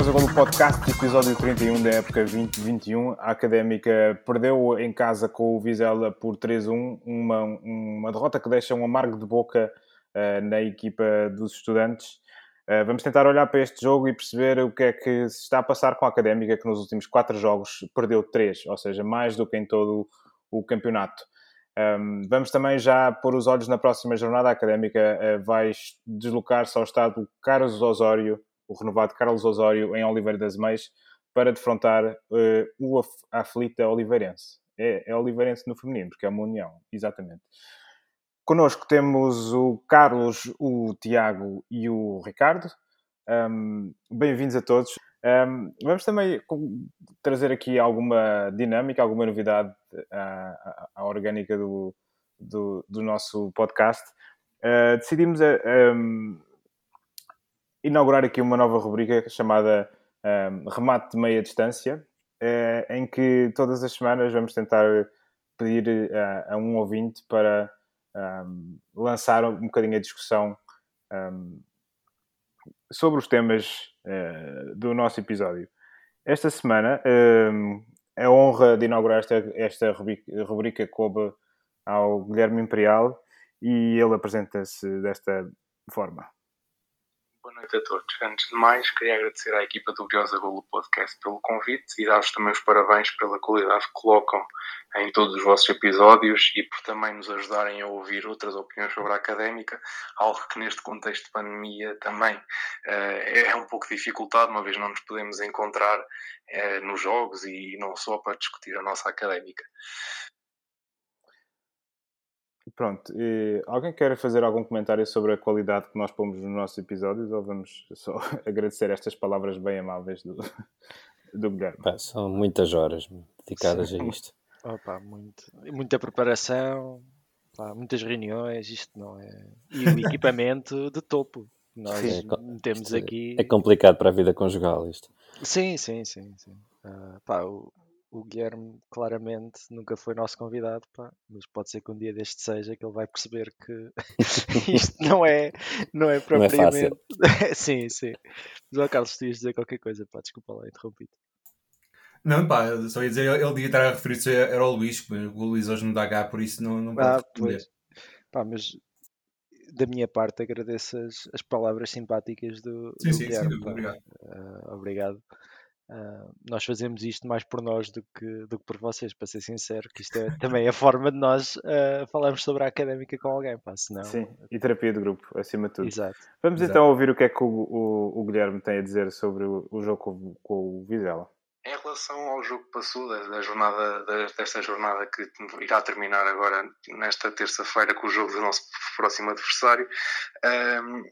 Curioso Golo Podcast, episódio 31 da época 2021. A Académica perdeu em casa com o Vizela por 3-1, uma, uma derrota que deixa um amargo de boca uh, na equipa dos estudantes. Uh, vamos tentar olhar para este jogo e perceber o que é que se está a passar com a Académica, que nos últimos quatro jogos perdeu três, ou seja, mais do que em todo o campeonato. Um, vamos também já pôr os olhos na próxima jornada. A Académica uh, vai deslocar-se ao estado Carlos Osório, o renovado Carlos Osório, em Oliveira das Meias, para defrontar uh, o aflita Oliveirense. É, é Oliveirense no feminino, porque é uma união, exatamente. Connosco temos o Carlos, o Tiago e o Ricardo. Um, Bem-vindos a todos. Um, vamos também trazer aqui alguma dinâmica, alguma novidade à, à, à orgânica do, do, do, nosso podcast. Uh, decidimos um, inaugurar aqui uma nova rubrica chamada Remate de Meia Distância, uh, em que todas as semanas vamos tentar pedir uh, a um ouvinte para lançar um bocadinho a discussão sobre os temas uh, do nosso episódio. Esta semana, uh, a honra de inaugurar esta, esta rubrica, rubrica coube ao Guilherme Imperial e ele apresenta-se desta forma. Boa noite a todos. Antes de mais, queria agradecer à equipa do Gloriosa Golo Podcast pelo convite e dar-vos também os parabéns pela qualidade que colocam em todos os vossos episódios e por também nos ajudarem a ouvir outras opiniões sobre a académica, algo que neste contexto de pandemia também uh, é um pouco dificultado, uma vez não nos podemos encontrar uh, nos jogos e não só para discutir a nossa académica. Pronto, e alguém quer fazer algum comentário sobre a qualidade que nós pomos nos nossos episódios ou vamos só agradecer estas palavras bem amáveis do, do Guilherme? Pá, são muitas horas dedicadas Sim. a isto. Opa, muito, muita preparação, pá, muitas reuniões, isto não é. E o equipamento de topo. Nós sim, temos aqui. É complicado para a vida conjugal isto. Sim, sim, sim. sim. Uh, pá, o, o Guilherme claramente nunca foi nosso convidado, pá, mas pode ser que um dia deste seja que ele vai perceber que isto não é, não é propriamente. Não é sim, sim. Mas, ó, Carlos, tu ias dizer qualquer coisa, pá, desculpa lá, interrompido. Não, pá, só ia dizer, ele devia estar a referir-se era o Luís, o Luís hoje não dá H, por isso não, não pode ah, responder. Pá, mas da minha parte agradeço as, as palavras simpáticas do, sim, do sim, Guilherme. Sim, obrigado. Uh, obrigado. Uh, nós fazemos isto mais por nós do que, do que por vocês, para ser sincero, que isto é também a forma de nós uh, falarmos sobre a académica com alguém, pá, senão... Sim, e terapia de grupo, acima de tudo. Exato. Vamos Exato. então ouvir o que é que o, o, o Guilherme tem a dizer sobre o, o jogo com, com, o Vizela. Em relação ao jogo que passou, da, da jornada, desta jornada que irá terminar agora nesta terça-feira com o jogo do nosso próximo adversário, um,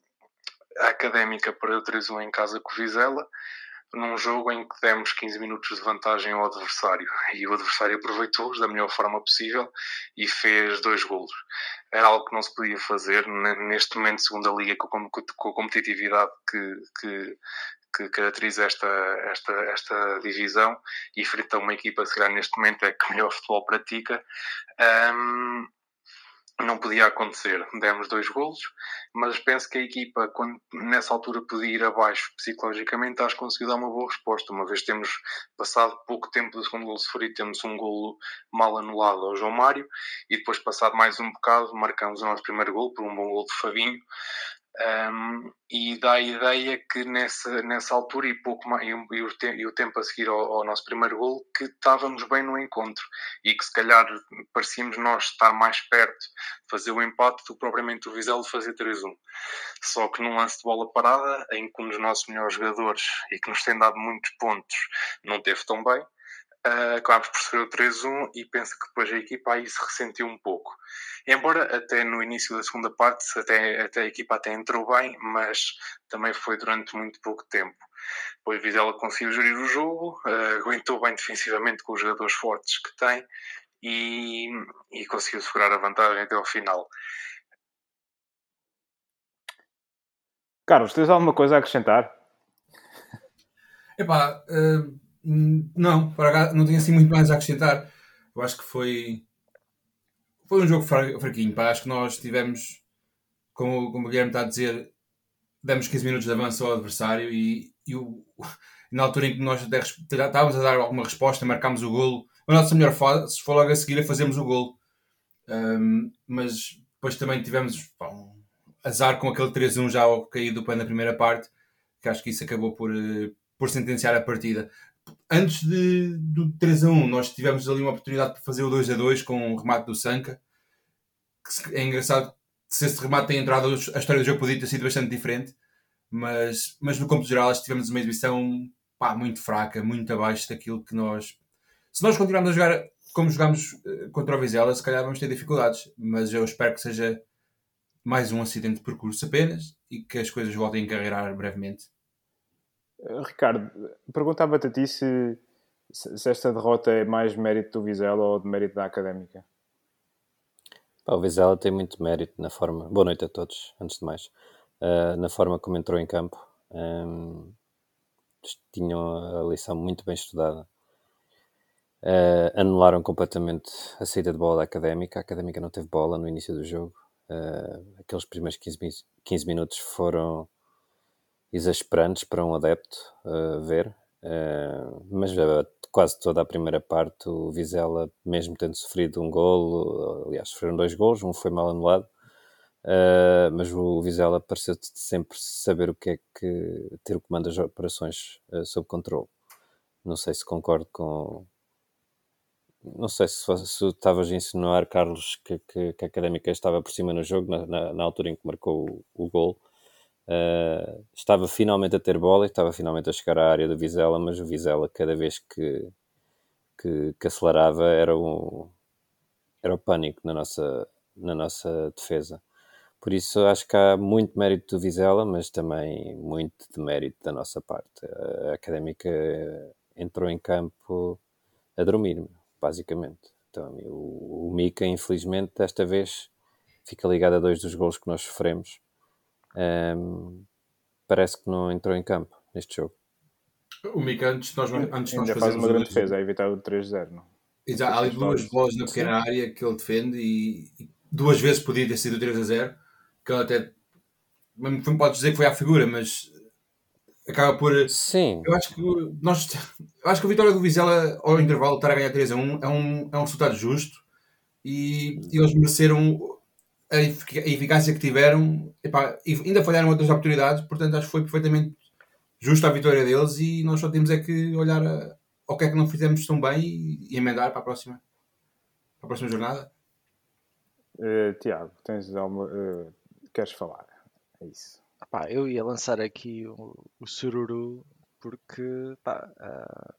a Académica perdeu 3-1 em casa com o Vizela, num jogo em que demos 15 minutos de vantagem ao adversário e o adversário aproveitou-os da melhor forma possível e fez dois golos. Era algo que não se podia fazer neste momento, segunda liga, com a competitividade que, que, que caracteriza esta, esta, esta divisão e frente a uma equipa, se calhar neste momento é que melhor futebol pratica. Um, não podia acontecer. Demos dois golos, mas penso que a equipa, quando nessa altura podia ir abaixo psicologicamente, acho que conseguiu dar uma boa resposta. Uma vez temos passado pouco tempo do segundo gol sofrido, temos um golo mal anulado ao João Mário, e depois, passado mais um bocado, marcamos o nosso primeiro gol por um bom gol de Fabinho. Um, e dá a ideia que nessa, nessa altura e pouco mais, e, o, te, e o tempo a seguir ao, ao, nosso primeiro gol que estávamos bem no encontro. E que se calhar parecíamos nós estar mais perto de fazer o empate do que propriamente o Vizela fazer 3-1 só que num lance de bola parada em que um dos nossos melhores jogadores e que nos tem dado muitos pontos não teve tão bem Uh, acabámos por sofrer o 3-1 e penso que depois a equipa aí se ressentiu um pouco. Embora até no início da segunda parte até, até a equipa até entrou bem, mas também foi durante muito pouco tempo. Depois Vizela conseguiu gerir o jogo, uh, aguentou bem defensivamente com os jogadores fortes que tem e, e conseguiu segurar a vantagem até ao final. Carlos, tens alguma coisa a acrescentar? Epá, uh Hum, não, não tenho assim muito mais a acrescentar. Eu acho que foi. Foi um jogo fraquinho. Pá. Acho que nós tivemos, como, como o Guilherme está a dizer, demos 15 minutos de avanço ao adversário e, e o, na altura em que nós estávamos a dar alguma resposta, marcámos o golo. A nossa melhor fase foi logo a seguir a fazermos o golo. Um, mas depois também tivemos pá, um azar com aquele 3-1 já ao cair do pé na primeira parte, que acho que isso acabou por, eh, por sentenciar a partida. Antes de, do 3-1, nós tivemos ali uma oportunidade para fazer o 2-2 com o remate do Sanca. É engraçado se esse remate tem entrado, a história do jogo podia ter sido bastante diferente. Mas, mas no campo geral, acho que tivemos uma exibição pá, muito fraca, muito abaixo daquilo que nós. Se nós continuarmos a jogar como jogámos eh, contra o Vizela, se calhar vamos ter dificuldades. Mas eu espero que seja mais um acidente de percurso apenas e que as coisas voltem a encarreirar brevemente. Uh, Ricardo, perguntava-te a ti se, se esta derrota é mais mérito do Vizela ou de mérito da Académica. Pá, o Vizela tem muito mérito na forma. Boa noite a todos, antes de mais. Uh, na forma como entrou em campo. Um, tinham a lição muito bem estudada. Uh, anularam completamente a saída de bola da Académica. A Académica não teve bola no início do jogo. Uh, aqueles primeiros 15, mi- 15 minutos foram exasperantes para um adepto uh, ver. Uh, mas uh, quase toda a primeira parte o Vizela, mesmo tendo sofrido um golo, aliás, sofreram dois golos, um foi mal anulado, mas o Vizela pareceu sempre saber o que é que ter o comando das operações sob controle. Não sei se concordo com. Não sei se, se estavas a insinuar, Carlos, que, que, que a Académica estava por cima no jogo, na, na, na altura em que marcou o, o gol. Uh, estava finalmente a ter bola e estava finalmente a chegar à área do Vizela, mas o Vizela, cada vez que, que, que acelerava, era o, era o pânico na nossa, na nossa defesa. Por isso, acho que há muito mérito do Vizela, mas também muito de mérito da nossa parte. A Académica entrou em campo a dormir, basicamente. Então, o, o Mica, infelizmente, desta vez fica ligado a dois dos gols que nós sofremos um, parece que não entrou em campo neste jogo. O Mica, antes de nós, antes nós faz uma o grande defesa a evitar o 3-0. não? Exato, há ali duas bolas na pequena área que ele defende e, e duas vezes podia ter sido 3 a 0. Que ele até. Não pode dizer que foi à figura, mas acaba por. Sim, Eu acho que o- nós, eu acho que a vitória do Vizela ao intervalo estar a ganhar 3 a 1 é um, é um resultado justo e, e eles mereceram a, efic- a eficácia que tiveram epá, e ainda falharam outras oportunidades, portanto acho que foi perfeitamente justa a vitória deles e nós só temos é que olhar a- ao que é que não fizemos tão bem e, e emendar para a próxima para a próxima jornada. Uh, Tiago, tens alguma. uh, queres falar? É isso. Pá, eu ia lançar aqui o, o sururu porque pá, ah,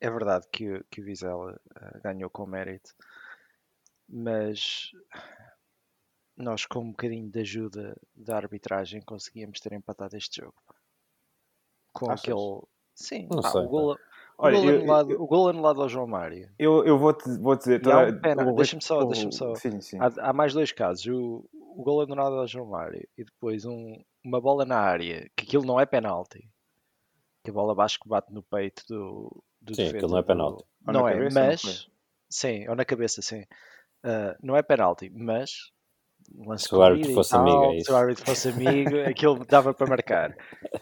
é verdade que, o- que o Vizela ganhou com mérito, mas nós com um bocadinho de ajuda da arbitragem conseguíamos ter empatado este jogo. Com Achas? aquele. Sim, Não pá, sei, o, gol, o, Olha, gol eu- anulado, eu- o gol anulado ao João Mário. Eu, eu vou-te vou dizer. E há um toda- pena- o- deixa-me só- o- deixa-me só. Sim, sim. Há, há mais dois casos. O, o gol anulado ao João Mário e depois um- uma bola na área, que aquilo não é penalti. Que a bola abaixo que bate no peito do, do Sim, defesa aquilo não é do- penalti. Na Não é, cabeça, não mas. foi? sim, ou na cabeça, sim. Ah, não é penalti, mas. Lance Se o árbitro fosse tal, amigo, é Se isso. o árbitro fosse amigo, aquilo dava para marcar.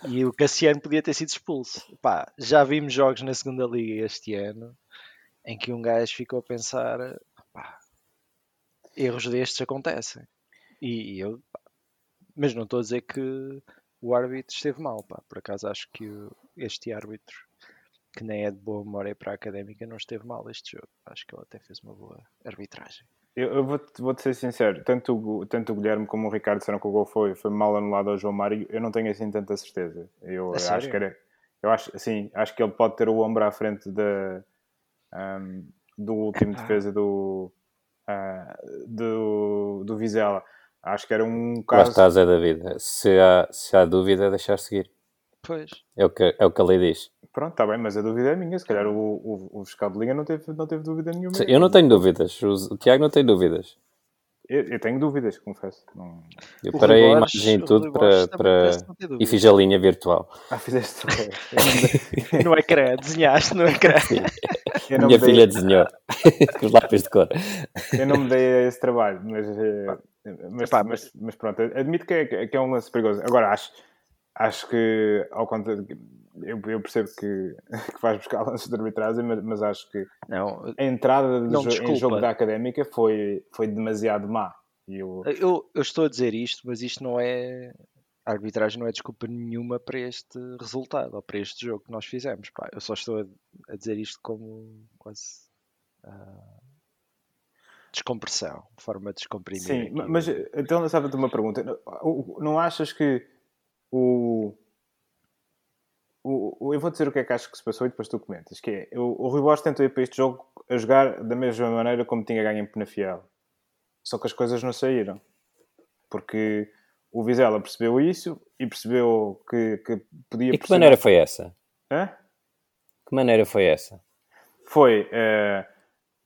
E o Cassiano podia ter sido expulso. Pá, já vimos jogos na segunda Liga este ano em que um gajo ficou a pensar: pá, erros destes acontecem. E, e eu, pá, mas não estou a dizer que o árbitro esteve mal, pá. Por acaso acho que este árbitro, que nem é de boa memória para a académica, não esteve mal este jogo. Acho que ele até fez uma boa arbitragem. Eu, eu vou-te vou ser sincero, tanto, o- tanto o Guilherme como o Ricardo disseram que o gol foi, foi mal anulado ao João Mário, eu não tenho assim tanta certeza. Eu A acho que era. Eu acho, sim, acho que ele pode ter o ombro à frente da, ahm, do último defesa do, ah, do, do Vizela. Acho que era um Lá caso. está, Zé David. Se há, se há dúvida, é deixar seguir. Pois. É o que, é o que a lei diz. Pronto, está bem, mas a dúvida é minha. Se calhar o, o, o fiscal de linha não teve, não teve dúvida nenhuma. Sim, Eu não tenho dúvidas. O, Tiago não tem dúvidas. Eu, eu tenho dúvidas, confesso. Não... Eu O parei a Rui Borges- imagem e tudo para, para... e fiz a linha virtual. Ah, fizeste. No ecrã, desenhaste no ecrã. eu não Minha me dei- filha desenhou com os lápis de cor. Eu não me dei a esse trabalho, mas, eh, mas, Epá, mas, mas pronto, admito que é, que é um lance perigoso. Agora, acho, acho que, ao contrário, eu, eu percebo que, que vais buscar lances de arbitragem, mas, mas acho que Não, a entrada Não, jo- em desculpa. jogo da académica foi, foi demasiado má. Eu, eu, eu estou a dizer isto, mas isto não é. A arbitragem não é desculpa nenhuma para este resultado ou para este jogo que nós fizemos. pá. Eu só estou a, a dizer isto como quase. ah, descompressão, forma de descomprimir. Sim, aqui mas então lançava-te uma pergunta. Não achas que o, o, o- Eu vou dizer o que é que acho que se passou e depois tu comentas. Que é, o, o Rui Borges tentou ir para este jogo a jogar da mesma maneira como tinha ganho em Penafiel. Só que as coisas não saíram. Porque o Vizela percebeu isso e percebeu que, que podia... E que pressionar- maneira foi essa? Hã? Que maneira foi essa? foi eh,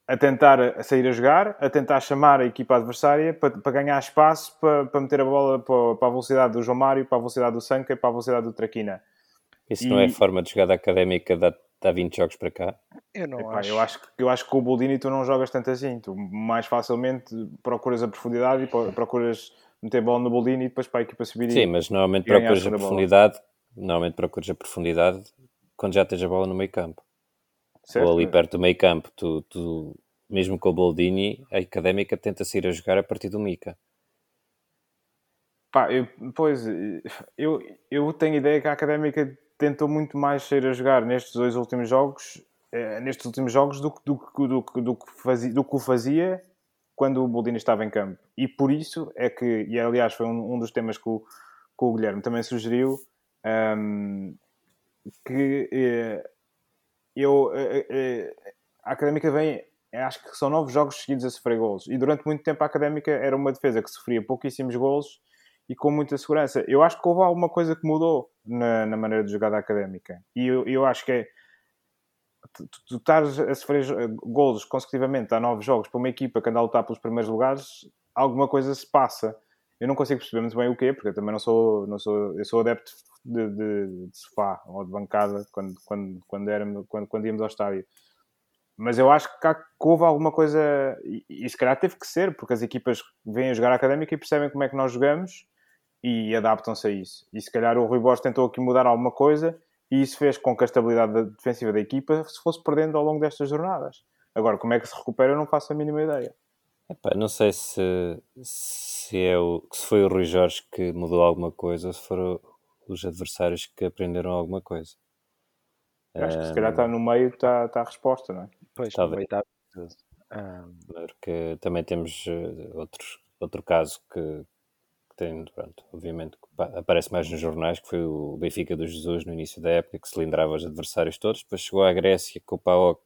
a tentar sair a jogar, a tentar chamar a equipa adversária para, para ganhar espaço, para, para meter a bola para, para a velocidade do João Mário, para a velocidade do Sanca e para a velocidade do Traquina. Isso não é E- forma de jogada académica de há- de há 20 jogos para cá? Eu não Epá, acho. Eu, acho, que- eu acho que com o Boldini tu não jogas tanto assim. Tu mais facilmente procuras a profundidade e pro- procuras meter bola no Boldini e depois para a equipa subir. e- Sim, mas normalmente procuras a profundidade, normalmente procuras a profundidade quando já tens a bola no meio campo. certo? Ou ali perto do meio campo, tu, tu- mesmo com o Boldini, a académica tenta sair a jogar a partir do Mica. Pá, eu, pois, eu, eu tenho ideia que a Académica tentou muito mais sair a jogar nestes dois últimos jogos, eh, nestes últimos jogos, do, que- do, do, do, que do que o fazia quando o Boldini estava em campo. E por isso é que, e aliás foi um, um dos temas que o, que o Guilherme também sugeriu, ahm, que eh, eu, eh, a Académica vem, acho que são nove jogos seguidos a sofrer golos. E durante muito tempo a Académica era uma defesa que sofria pouquíssimos golos e com muita segurança. Eu acho que houve alguma coisa que mudou na, na maneira de jogar da Académica. E eu, eu acho que é tu, tu, estás a sofrer golos consecutivamente há nove jogos para uma equipa que anda a lutar pelos primeiros lugares, alguma coisa se passa. Eu não consigo perceber muito bem o quê, porque eu também não sou, não sou, eu sou adepto de, de, de sofá ou de bancada quando, quando, quando, éramos, quando, quando íamos ao estádio. Mas eu acho que, há, que houve alguma coisa, e, e se calhar teve que ser, porque as equipas vêm a jogar académica e percebem como é que nós jogamos e adaptam-se a isso. E se calhar o Rui Borges tentou aqui mudar alguma coisa e isso fez com que a estabilidade da- defensiva da equipa se fosse perdendo ao longo destas jornadas. Agora, como é que se recupera, eu não faço a mínima ideia. Epá, não sei se, se, é o, se foi o Rui Jorge que mudou alguma coisa ou se foram os adversários que aprenderam alguma coisa. Eu acho que se calhar está no meio, está, está a resposta, não é? Pois, Talvez. Ah, Porque também temos eh, outros, outro caso que tem, pronto, obviamente, aparece mais nos jornais, que foi o Benfica do Jesus no início da época, que cilindrava os adversários todos, depois chegou à Grécia com o PAOK,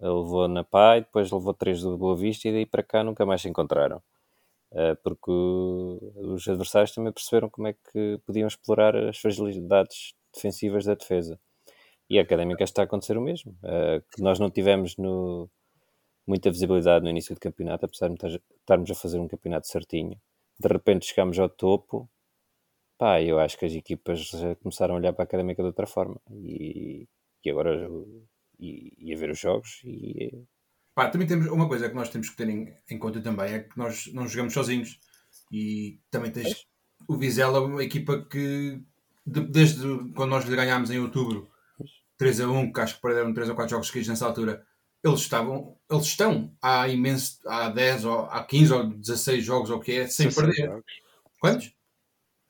levou na e depois levou três do Boa Vista e daí para cá nunca mais se encontraram. Eh, Porque os adversários também perceberam como é que podiam explorar as fragilidades defensivas da defesa. E a Académica está a acontecer o mesmo. Eh, que nós não tivemos no, muita visibilidade no início do campeonato, apesar de estar- estarmos a fazer um campeonato certinho. De repente chegamos ao topo, pá, eu acho que as equipas começaram a olhar para a Académica de outra forma. E, e agora e, e a ver os jogos e Pá, também temos uma coisa que nós temos que ter em, em conta também é que nós não jogamos sozinhos. E também tens o Vizela, uma equipa que de- desde quando nós lhe ganhámos em outubro 3 a 1, que acho que perderam 3 ou 4 jogos seguidos nessa altura, eles estavam, eles estão há imenso, há 10 ou há 15 ou 16 jogos ou o que é, sem 16 perder. jogos. Quantos?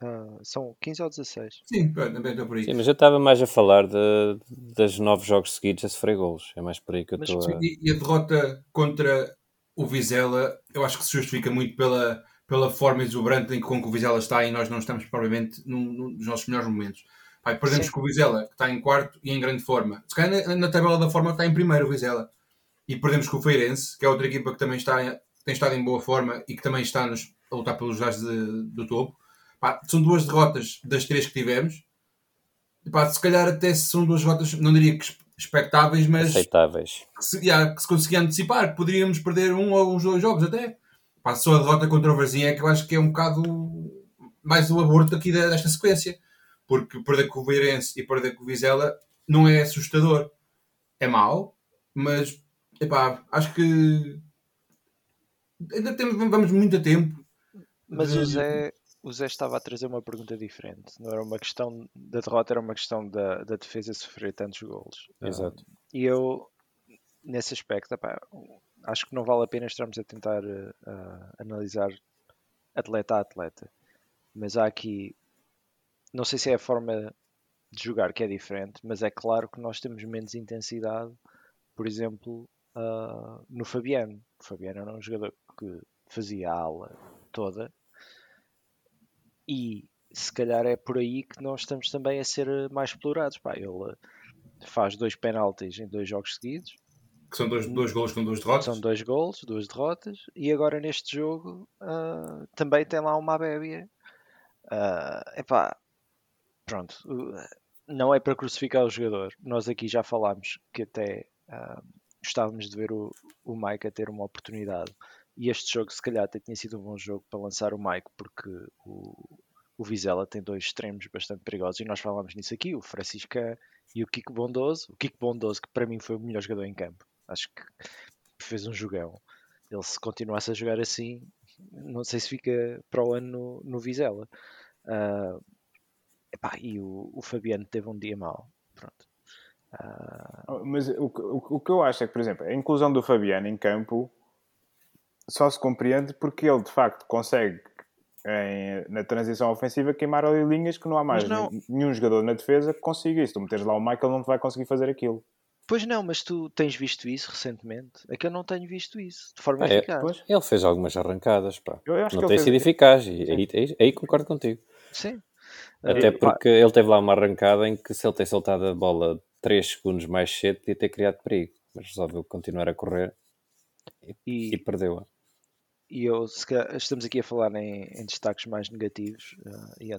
Ah, são 15 ou 16. Sim, pronto, também estou por aí. Sim, mas eu estava mais a falar de, das nove jogos seguidos a sofrer golos. É mais por aí que eu estou a... E, e a derrota contra o Vizela, eu acho que se justifica muito pela, pela forma exuberante em que, com que o Vizela está e nós não estamos propriamente num, num dos nossos melhores momentos. Pai, perdemos Sim. com o Vizela, que está em quarto e em grande forma. Se calhar na, na tabela da forma está em primeiro o Vizela. E perdemos com o Feirense, que é outra equipa que também está, em- tem estado em boa forma e que também está nos, a lutar pelos lugares de- do topo. Pá, são duas derrotas das três que tivemos. E, pá, se calhar até são duas derrotas, não diria que expectáveis, mas aceitáveis. que se, já, que se conseguia antecipar, que poderíamos perder um ou uns dois jogos até. Pá, só a derrota contra o Varzinha é que eu acho que é um bocado mais o aborto aqui desta sequência. Porque perder com o Beirense e perder com o Vizela não é assustador. É mau, mas epá, acho que ainda temos, vamos muito a tempo. Mas de- o Zé, o Zé estava a trazer uma pergunta diferente. Não era uma questão da derrota, era uma questão da, da defesa sofrer tantos golos. Exato. Um, e eu, nesse aspecto, epá, acho que não vale a pena estarmos a tentar uh, uh, analisar atleta a atleta. Mas há aqui, não sei se é a forma de jogar que é diferente, mas é claro que nós temos menos intensidade, por exemplo, uh, no Fabiano. O Fabiano era um jogador que fazia a ala toda e se calhar é por aí que nós estamos também a ser mais explorados. Pá, ele faz dois penaltis em dois jogos seguidos. Que são dois, dois golos com duas derrotas. São dois golos, duas derrotas. E agora neste jogo uh, também tem lá uma bébia. Uh, epá, pronto. não é para crucificar o jogador. Nós aqui já falámos que até uh, gostávamos de ver o, o Mike a ter uma oportunidade e este jogo, se calhar, até tinha sido um bom jogo para lançar o Mike, porque o, o Vizela tem dois extremos bastante perigosos. E nós falámos nisso aqui: o Francisca e o Kiko Bondoso. O Kiko Bondoso, que para mim foi o melhor jogador em campo, acho que fez um jogão. Ele, se continuasse a jogar assim, não sei se fica para o ano no, no Vizela. Uh, epá, e o, o, Fabiano teve um dia mau. Pronto. Uh... Mas o, o, o que eu acho é que, por exemplo, a inclusão do Fabiano em campo só se compreende porque ele de facto consegue em, na transição ofensiva queimar ali linhas que não há mais não... nenhum jogador na defesa que consiga isso. Tu meteres lá o Michael não vai conseguir fazer aquilo. Pois não, mas tu tens visto isso recentemente? É que eu não tenho visto isso de forma é, eficaz. Ele fez algumas arrancadas, pá. não tem sido fez... eficaz e aí, aí, aí, concordo contigo. Sim. Até porque ele teve lá uma arrancada em que se ele tem soltado a bola 3 segundos mais cedo podia ter criado perigo, mas resolveu continuar a correr e, e... perdeu-a e eu estamos aqui a falar em, em destaques mais negativos uh, e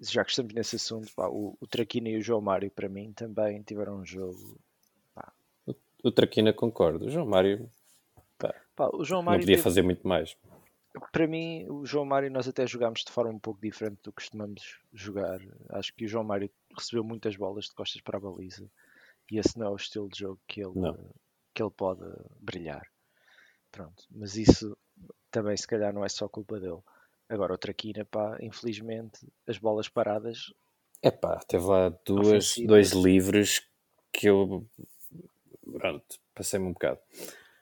já que estamos nesse assunto, pá, o, o Traquina e o João Mário para mim também tiveram um jogo. Pá. O, o Traquina concordo, o João Mário, pá, o João Mário não podia teve... fazer muito mais. Para mim, o João Mário nós até jogámos de forma um pouco diferente do que costumamos jogar. Acho que o João Mário recebeu muitas bolas de costas para a baliza e esse não é o estilo de jogo que ele, que ele pode brilhar. Pronto, mas isso também se calhar não é só culpa dele. Agora o Traquina, pá, infelizmente, as bolas paradas. É pá, teve lá duas, dois livros que eu. Pronto, passei-me um bocado.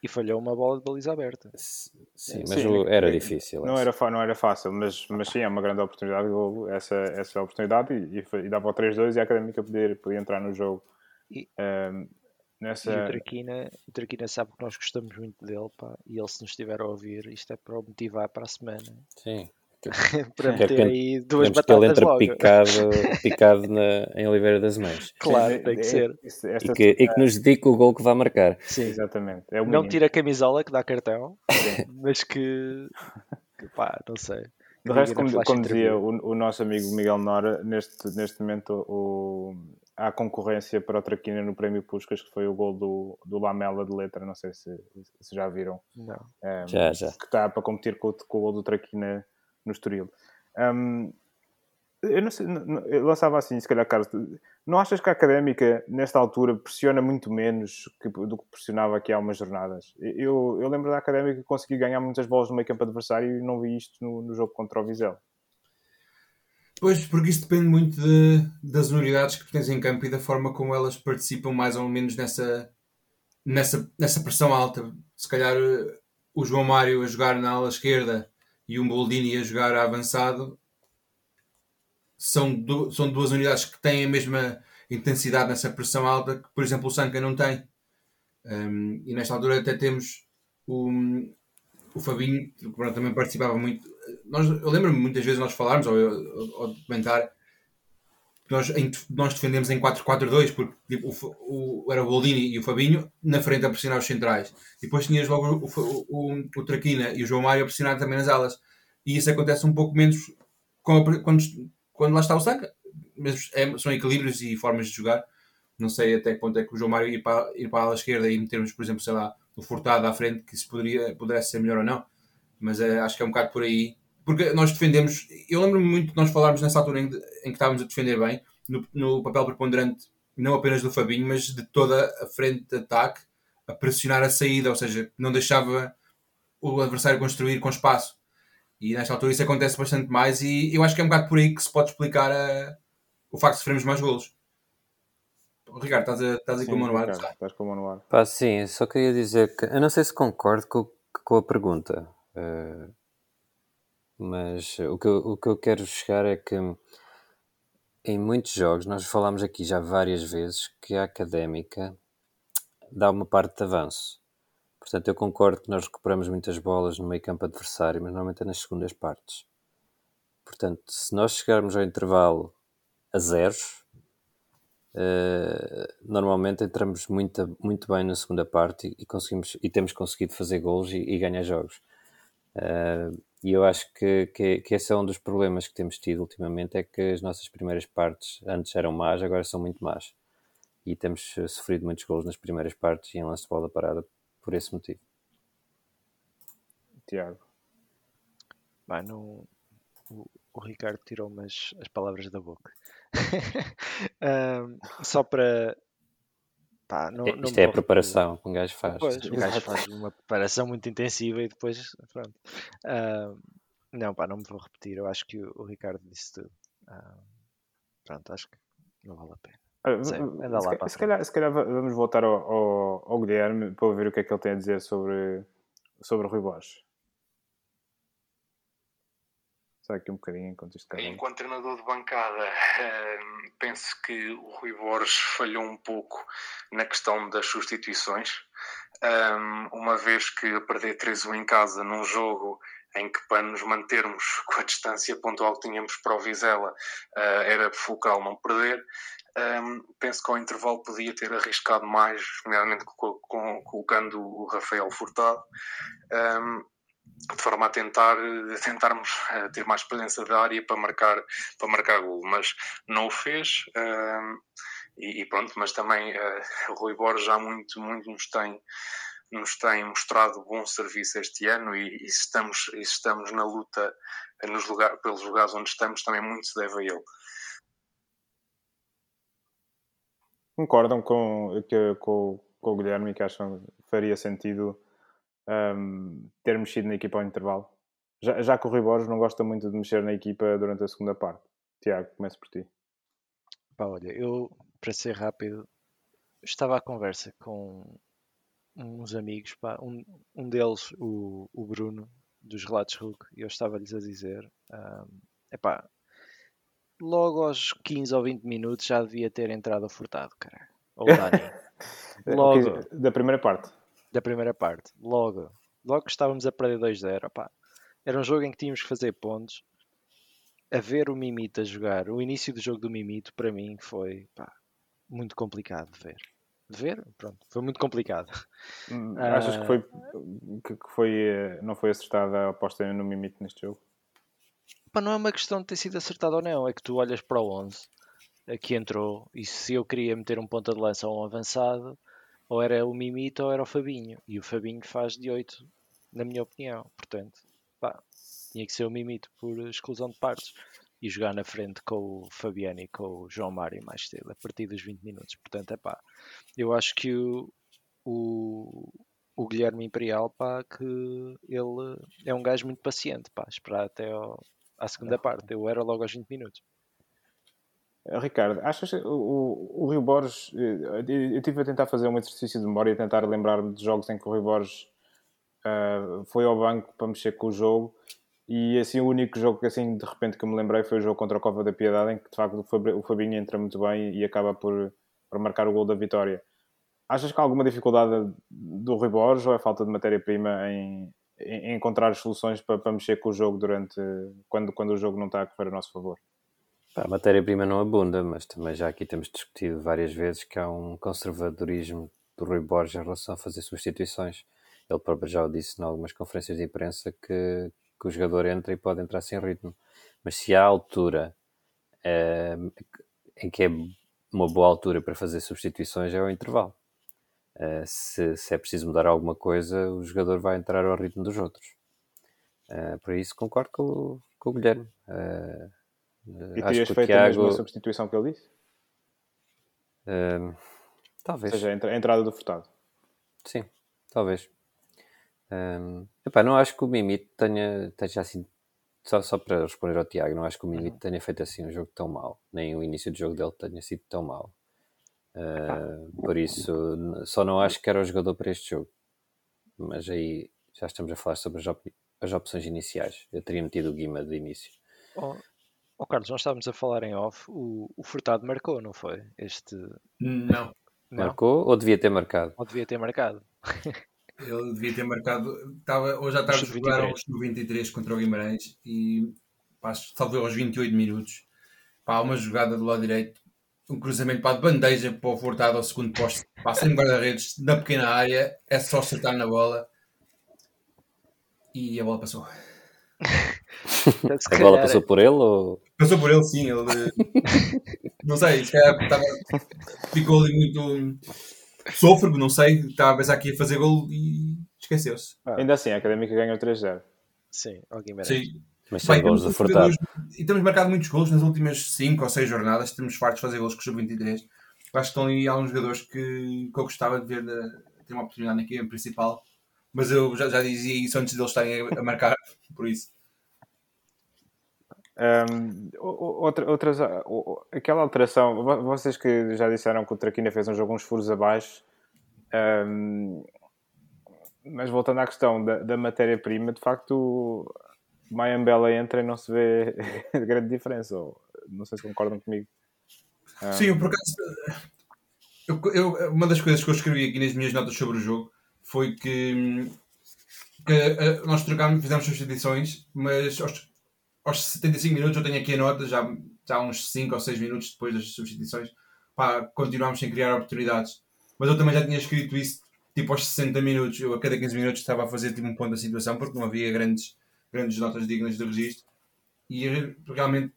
E falhou uma bola de baliza aberta. Sim, mas sim, era difícil. Não era, não era fácil, mas, mas sim, é uma grande oportunidade de golo, essa, essa oportunidade, e, e, e dava o 3-2 e a Académica poder, poder entrar no jogo. E... Um, Nessa... E o Traquina, o Traquina sabe que nós gostamos muito dele, pá, e ele se nos estiver a ouvir, isto é para o motivar para a semana. Sim. para meter aí duas batatas que ele entra logo. picado, picado na, em Oliveira das Mães. Claro, tem que ser. E que, e que nos dedique o gol que vai marcar. Sim, exatamente. É não tira a camisola que dá cartão, mas que, que pá, não sei. De resto, como, como dizia o, o, nosso amigo Miguel Nora, neste, neste momento o, há concorrência para o Traquina no Prémio Puscas, que foi o gol do, do Lamela de letra, não sei se, se já viram. Não. Um, já, já. Que está para competir com, com o gol do Traquina no Estoril. Um, eu não sei, eu lançava assim, se calhar, Carlos, não achas que a Académica, nesta altura, pressiona muito menos que, do que pressionava aqui há umas jornadas? Eu, eu lembro da Académica que consegui ganhar muitas bolas no meio campo adversário e não vi isto no, no jogo contra o Vizela. Pois, porque isso depende muito de, das unidades que tens em campo e da forma como elas participam mais ou menos nessa, nessa, nessa pressão alta. Se calhar o João Mário a jogar na ala esquerda e o Boldini a jogar a avançado são, são duas unidades que têm a mesma intensidade nessa pressão alta que, por exemplo, o Sanca não tem. Um, e nesta altura até temos o, o Fabinho, que também participava muito nós, eu lembro-me muitas vezes nós falarmos, ou, ou, ou comentar, que nós, em, nós defendemos em 4-4-2, porque tipo, o, o, era o Boldini e o Fabinho na frente a pressionar os centrais. E depois tinhas logo o, o, o, Traquina e o João Mário a pressionar também nas alas. E isso acontece um pouco menos quando, quando lá está o Sanca. Mas é, são equilíbrios e formas de jogar. Não sei até que ponto é que o João Mário ir para, ir para a ala esquerda e metermos, por exemplo, sei lá, o Furtado à frente, que isso poderia, pudesse ser melhor ou não. Mas é, acho que é um bocado por aí porque nós defendemos, eu lembro-me muito de nós falarmos nessa altura em, em, que estávamos a defender bem, no, no, papel preponderante, não apenas do Fabinho, mas de toda a frente de ataque, a pressionar a saída, ou seja, não deixava o adversário construir com espaço. E nesta altura isso acontece bastante mais e eu acho que é um bocado por aí que se pode explicar a, o facto de sofrermos mais golos. Ricardo, estás, a, estás aí com o manual? Estás com o manual. Pá, sim, só queria dizer que eu não sei se concordo com, com a pergunta, uh, mas o que, eu, o que eu quero chegar é que em muitos jogos, nós falámos aqui já várias vezes que a académica dá uma parte de avanço. Portanto, eu concordo que nós recuperamos muitas bolas no meio campo adversário, mas normalmente é nas segundas partes. Portanto, se nós chegarmos ao intervalo a zeros, uh, normalmente entramos muito, muito bem na segunda parte e, conseguimos, e temos conseguido fazer gols e, e ganhar jogos. Uh, e eu acho que, que, que, esse é um dos problemas que temos tido ultimamente, é que as nossas primeiras partes antes eram más, agora são muito más. E temos sofrido muitos gols nas primeiras partes e em lance de bola parada por esse motivo. Tiago. Bem, não, o, o, Ricardo tirou-me as, as, palavras da boca. um, só para. Pá, não, é, Isto é a preparação que um gajo faz. Pois, o gajo faz uma preparação muito intensiva e depois. Pronto. Um, não, pá, não me vou repetir. Eu acho que o, o Ricardo disse tudo. Um, pronto, acho que não vale a pena. Sei, se, se, calhar, se, calhar, vamos voltar ao, ao, ao, Guilherme para ouvir o que é que ele tem a dizer sobre, sobre o Rui Borges. Aqui um bocadinho enquanto isto cai. Enquanto treinador de bancada, hum, penso que o Rui Borges falhou um pouco na questão das substituições. Hum, uma vez que a perder 3-1 em casa num jogo em que para nos mantermos com a distância pontual que tínhamos para o Vizela uh, era focal não perder. Um, penso que ao intervalo podia ter arriscado mais, nomeadamente colocando o Rafael Furtado, um, de forma a tentar a tentarmos uh, ter mais presença da área para marcar para marcar gol, mas não o fez. Um, e, e, pronto, mas também uh, o Rui Borges já muito, muito nos tem nos tem mostrado bom serviço este ano e, e estamos, e estamos na luta nos lugar, pelos lugares onde estamos, também muito se deve a ele. Concordam com, com, com o Guilherme que acham que faria sentido um, ter mexido na equipa ao intervalo? Já, já que o Rui Borges não gosta muito de mexer na equipa durante a segunda parte. Tiago, começo por ti. Pá, olha, eu, para ser rápido, estava à conversa com uns amigos, pá, um, um deles, o, o Bruno, dos Relatos Hulk, e eu estava-lhes a dizer: um, epá, logo aos 15 ou 20 minutos já devia ter entrado o Furtado, cara. Ou o Dani. logo. Da primeira parte. Da primeira parte. Logo. Logo que estávamos a perder 2-0, pá. Era um jogo em que tínhamos que fazer pontos. A ver o Mimito a jogar, o início do jogo do Mimito, para mim, foi pá, muito complicado de ver de ver, pronto, foi muito complicado. Hum, achas que foi, que foi eh, não foi acertada a aposta no Mimito neste jogo? Pá, não é uma questão de ter sido acertado ou não, é que tu olhas para o 11 que entrou e se eu queria meter um ponta de lança ou um avançado, ou era o Mimito ou era o Fabinho, e o Fabinho faz de 8, na minha opinião, portanto, pá, tinha que ser o Mimito por exclusão de partes e jogar na frente com o Fabiano e com o João Mário mais cedo, a partir dos 20 minutos. Portanto, é pá, eu acho que o, o, o Guilherme Imperial, pá, que ele é um gajo muito paciente, pá, esperar até ao, à segunda parte. Eu era logo aos 20 minutos. Eh, Ricardo, achas que o, o Rio Borges, eh, eu estive a tentar fazer um exercício de memória e tentar lembrar-me de jogos em que o Rio Borges uh, foi ao banco para mexer com o jogo e assim, o único jogo que assim, de repente que eu me lembrei foi o jogo contra o Cova da Piedade, em que de facto o Fabinho entra muito bem e acaba por, por marcar o gol da vitória. Achas que há alguma dificuldade do Rui Borges ou é falta de matéria-prima em, em, encontrar soluções para, para, mexer com o jogo durante quando, quando o jogo não está a correr a nosso favor? A matéria-prima não abunda, mas também já aqui temos discutido várias vezes que há um conservadorismo do Rui Borges em relação a fazer substituições. Ele próprio já o disse em algumas conferências de imprensa que, que o jogador entra e pode entrar sem ritmo. Mas se há altura é, em que é uma boa altura para fazer substituições é o intervalo. Uh, se, se, é preciso mudar alguma coisa, o jogador vai entrar ao ritmo dos outros. Uh, por isso concordo com, com o Guilherme. Uh, e terias feito Thiago... a mesma substituição que ele disse? talvez. Ou seja, a entrada do Furtado. Sim, talvez. Um, epá, não acho que o Mimito tenha, tenha assim só, só para responder ao Tiago, não acho que o Milito tenha feito assim um jogo tão mau, nem o início do jogo dele tenha sido tão mau. Uh, por isso, só não acho que era o jogador para este jogo. Mas aí já estamos a falar sobre as, op as opções iniciais. Eu teria metido o Guima de início. Oh, oh, Carlos, nós estávamos a falar em off. O, o Furtado marcou, não foi? Este. Não. não. Marcou ou devia ter marcado? Ou devia ter marcado. Ele devia ter marcado. Estava, hoje à tarde jogaram os 93 contra o Guimarães e pá, talvez aos 28 minutos. Pá, uma jogada do lado direito um cruzamento para a bandeja para o Furtado ao segundo posto, passa em guarda-redes na pequena área, é só acertar na bola e a bola passou. a bola passou por ele ou... Passou por ele, sim. Ele, não sei, se calhar estava, ficou ali muito sôfrego, não sei. Estava a pensar que ia fazer gol e esqueceu-se. Ah, ainda assim, a Académica ganhou 3-0. Sim, alguém merece. Sim. Mas sem gols de Furtado. E temos marcado muitos gols nas últimas 5 ou 6 jornadas. Temos fartos de fazer gols com o Sub-23. Acho que estão ali alguns jogadores que, que eu gostava de ver de, ter uma oportunidade na equipe principal. Mas eu já, já dizia isso antes deles estarem a, marcar, por isso. Um, outra, outras, aquela alteração, vocês que já disseram que o Traquina fez um jogo uns furos abaixo, um, mas voltando à questão da, da matéria-prima, de facto, Mayambela entra e não se vê grande diferença. Ou, não sei se concordam comigo. Ah. Sim, por acaso. Eu, eu, uma das coisas que eu escrevi aqui nas minhas notas sobre o jogo foi que, que uh, nós trocámos, fizemos substituições, mas aos, aos 75 minutos eu tenho aqui a nota, já, já uns 5 ou 6 minutos depois das substituições, pá, continuámos sem criar oportunidades. Mas eu também já tinha escrito isso tipo aos 60 minutos. Eu a cada 15 minutos estava a fazer tipo um ponto da situação porque não havia grandes grandes notas dignas de registro. E realmente,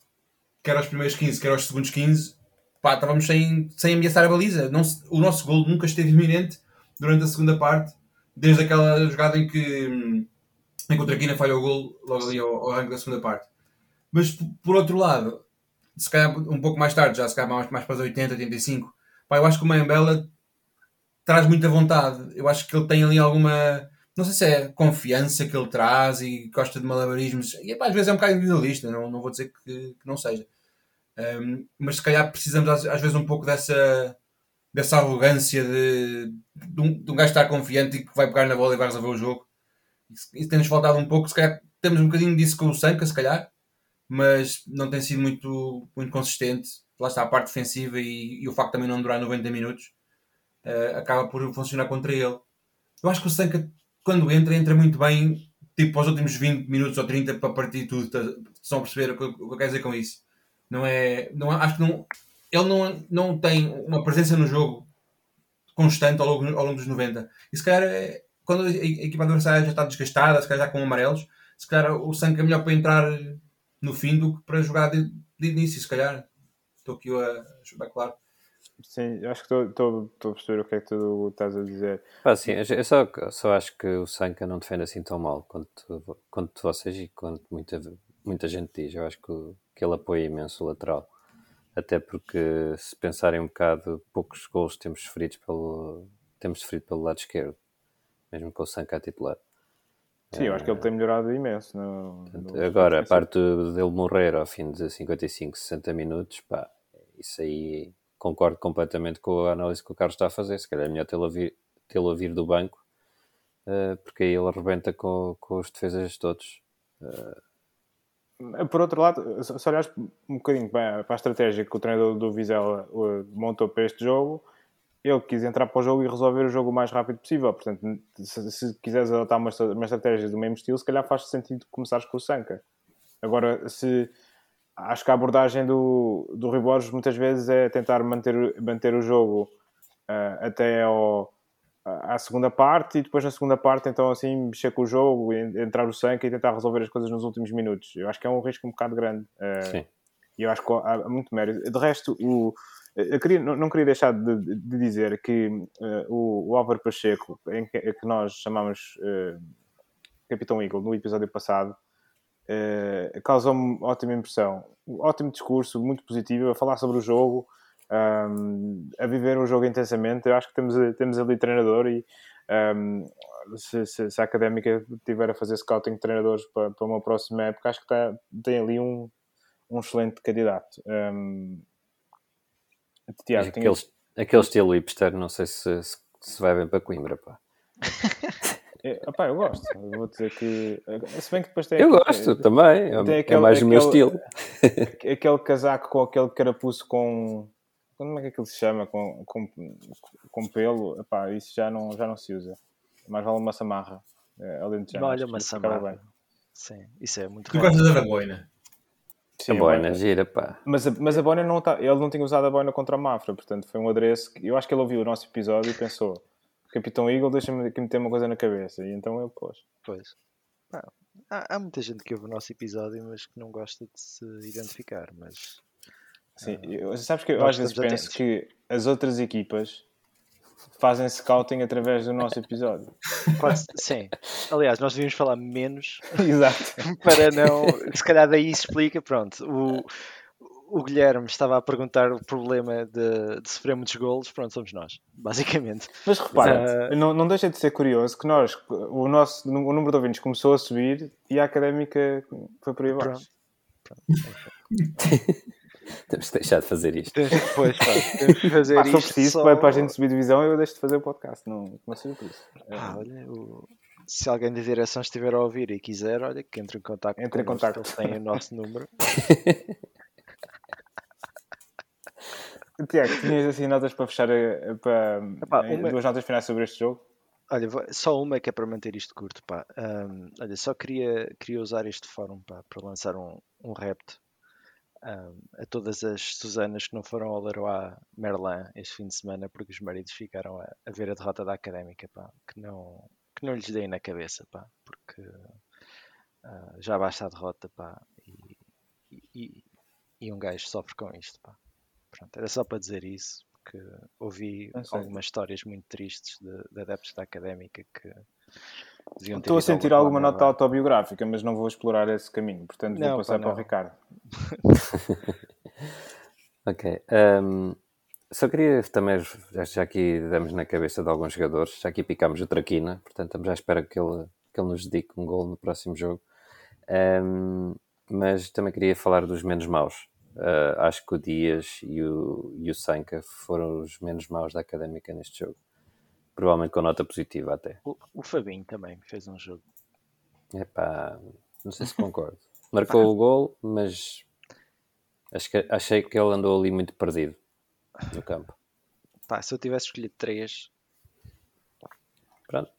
quer aos primeiros 15, quer aos segundos 15, pá, estávamos sem, sem ameaçar a baliza. Não, o nosso gol nunca esteve iminente durante a segunda parte, desde aquela jogada em que, em que o Traquina falha o gol logo ali ao, ao arranque da segunda parte. Mas por outro lado, se calhar um pouco mais tarde, já se calhar mais, mais para os 80, 85, pá, eu acho que o Mayambela traz muita vontade. Eu acho que ele tem ali alguma não sei se é confiança que ele traz e gosta de malabarismos. E às vezes é um bocado individualista, não, não vou dizer que, que não seja. Um, mas se calhar precisamos às, às, vezes um pouco dessa, dessa arrogância de, de, um, de um gajo estar confiante e que vai pegar na bola e vai resolver o jogo. Isso, tem-nos faltado um pouco. Se calhar temos um bocadinho disso com o Sanka, se calhar, mas não tem sido muito, muito consistente. Lá está a parte defensiva e, e o facto também não durar 90 minutos uh, acaba por funcionar contra ele. Eu acho que o Sanka quando entra, entra muito bem, tipo, aos últimos 20 minutos ou 30 para partir tudo. Tá, estão a perceber o que, eu quero dizer com isso? Não é. Não, acho que não. Ele não, não tem uma presença no jogo constante ao longo, ao longo dos 90. E se calhar, é, quando a equipa adversária já está desgastada, se calhar já com amarelos, se calhar o Sanka é melhor para entrar no fim do que para jogar de, de início, se calhar. Estou aqui a ajudar, claro. Sim, acho que estou a perceber o que é que tu estás a dizer. Ah, sim, eu só, só acho que o Sanka não defende assim tão mal quanto, quanto vocês e quanto muita, muita gente diz. Eu acho que, que ele apoia imenso o lateral. Até porque, se pensarem um bocado, poucos gols temos sofrido pelo, temos sofrido pelo lado esquerdo, mesmo com o Sanka a titular. Sim, eu acho que ele tem melhorado imenso. No, no agora, a parte dele morrer ao fim de 55, 60 minutos, pá, isso aí concordo completamente com a análise que o Carlos está a fazer. Se calhar é melhor tê-lo a vir, tê a vir do banco, uh, porque aí ele arrebenta com, com os defesas todos. Uh... Por outro lado, se olhares um bocadinho para a estratégia que o treinador do Vizela montou para este jogo, ele quis entrar para o jogo e resolver o jogo o mais rápido possível. Portanto, se, se quiseres adotar uma, estratégia do mesmo estilo, se calhar faz sentido começares com o Sanka. Agora, se acho que a abordagem do, do Rui Borges muitas vezes é tentar manter, manter o jogo uh, até ao, à segunda parte e depois na segunda parte então assim mexer com o jogo, entrar o sangue e tentar resolver as coisas nos últimos minutos. Eu acho que é um risco um bocado grande. Uh, Sim. E eu acho que há muito mérito. De resto, o, eu queria, não, não queria deixar de, de dizer que uh, o, o Álvaro Pacheco, em que, que nós chamamos Capitão Eagle no episódio passado, uh, causou-me ótima impressão. Ótimo discurso, muito positivo, a falar sobre o jogo, um, a viver o jogo intensamente. Eu acho que temos, temos ali treinador e um, se, se, se, a académica tiver a fazer scouting de treinadores para, para uma próxima época, acho que tá, tem ali um, um excelente candidato. Um, Tiago, aquele, tinha... aquele estilo hipster, não sei se, se, vai bem para Coimbra, pá. É, opá, eu gosto. Eu vou dizer que. Se bem que depois tem. Eu aquele, gosto tem, também. Tem é aquele, é mais aquele, o meu estilo. Aquele casaco com aquele carapuço com. Como é que aquilo se chama? Com, com, com pelo. Epá, isso já não, já não se usa. Mais vale uma samarra. É, além de já. Olha, uma samarra. Sim, isso é muito Tu gostas da boina? Sim, a boina gira, pá. Mas a, mas a boina não está. Ele não tinha usado a boina contra a Mafra, portanto foi um adereço. Que, eu acho que ele ouviu o nosso episódio e pensou: Capitão Eagle, deixa-me aqui meter uma coisa na cabeça. E então ele pôs. Pois. há, há, muita gente que ouve o nosso episódio, mas que não gosta de se identificar. Mas. Sim, uh, eu, sabes que eu às vezes penso atentos. que as outras equipas fazem scouting através do nosso episódio. sim. Aliás, nós devíamos falar menos. Exato. para não. Se calhar daí se explica, pronto. O, o Guilherme estava a perguntar o problema de, de sofrer muitos golos, pronto, somos nós, basicamente. Mas repara, uh... não, não deixa de ser curioso que nós, o nosso o número de ouvintes começou a subir e a académica foi por aí abaixo. Pronto. Pronto. Temos de deixar de fazer isto. Pois, pá, temos de fazer pá, isto. Se preciso, só... para a gente subir divisão, eu deixo de fazer o podcast. Não, não sei por isso. Ah, olha, o... se alguém da direção estiver a ouvir e quiser, olha, que entre em contato entre em contato. Eles têm o nosso número. Tiago, tinhas assim notas para fechar eh, para, Epá, eh, uma... duas notas finais sobre este jogo? Olha, só uma que é para manter isto curto, pá. Um, olha, só queria, queria usar este fórum pá, para lançar um, um repto a todas as Susanas que não foram ao Leroy Merlin este fim de semana porque os maridos ficaram a, a ver a derrota da Académica, pá, que não, que não lhes deem na cabeça, pá, porque uh, já basta a derrota, pá, e, e, e, um gajo sofre com isto, pá. Pronto, era só para dizer isso, porque ouvi algumas histórias muito tristes de, de adeptos da Académica que Estou a sentir alguma nota autobiográfica, mas não vou explorar esse caminho, portanto não, vou passar pá, para o Ricardo. ok. Um, só queria também, já aqui damos na cabeça de alguns jogadores, já aqui picámos o Traquina, portanto estamos à espera que ele, que ele nos dedique um gol no próximo jogo. Um, mas também queria falar dos menos maus. Uh, acho que o Dias e o, e o Sanka foram os menos maus da académica neste jogo. Provavelmente com nota positiva até. O, o Fabinho também fez um jogo. É pá, não sei se concordo. Marcou o gol, mas acho que, achei que ele andou ali muito perdido no campo. Pá, se eu tivesse escolhido três. Pronto.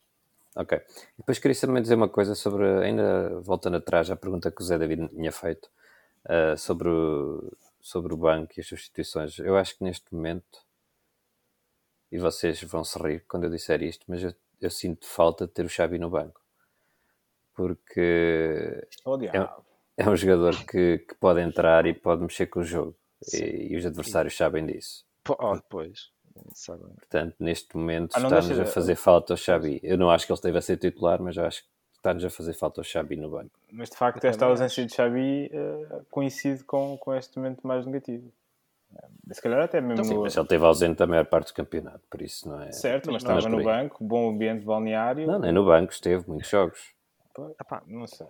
Ok. Depois queria também dizer uma coisa sobre, ainda voltando atrás à pergunta que o Zé David tinha feito uh, sobre, o, sobre o banco e as substituições. Eu acho que neste momento e vocês vão se rir quando eu disser isto, mas eu, eu sinto falta de ter o Xavi no banco. Porque oh, é, é, um jogador que, que, pode entrar e pode mexer com o jogo. E, e, os adversários sabem disso. Oh, depois. Sabem. Portanto, neste momento ah, está-nos a fazer falta o Xavi. Eu não acho que ele esteve a ser titular, mas eu acho que está-nos a fazer falta o Xavi no banco. Mas de facto, esta ausência de Xavi uh, coincide com, com este momento mais negativo. Se calhar até mesmo. Sim, mas ele esteve ausente a maior parte do campeonato, por isso não é. Certo, mas estava no banco, bom ambiente balneário. Não, nem no banco, esteve, muitos jogos. Epá, não sei.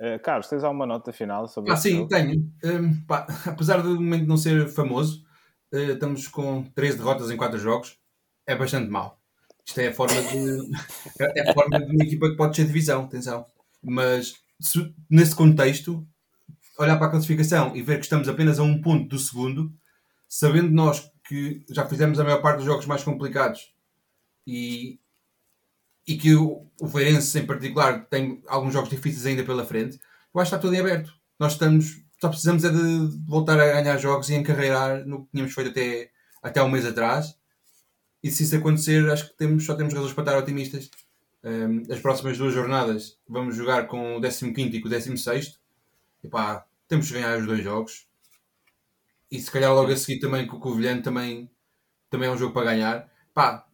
Uh, Carlos, tens alguma nota final sobre Ah, sim, jogo? tenho. Um, pá, apesar do momento não ser famoso, uh, estamos com 3 derrotas em 4 jogos. É bastante mal Isto é a forma de. é a forma de uma equipa que pode ser divisão, atenção. Mas se, nesse contexto, olhar para a classificação e ver que estamos apenas a um ponto do segundo, sabendo nós que já fizemos a maior parte dos jogos mais complicados e, e que o, o Feirense em particular tem alguns jogos difíceis ainda pela frente, eu acho que está tudo em aberto. Nós estamos, só precisamos é de voltar a ganhar jogos e encarreirar no que tínhamos feito até, até um mês atrás. E se isso acontecer, acho que temos, só temos razões para estar otimistas. Um, as próximas duas jornadas vamos jogar com o 15 e com o 16 epá, temos que ganhar os dois jogos. E se calhar logo a seguir também com o Covilhã também, também é um jogo para ganhar. Pá,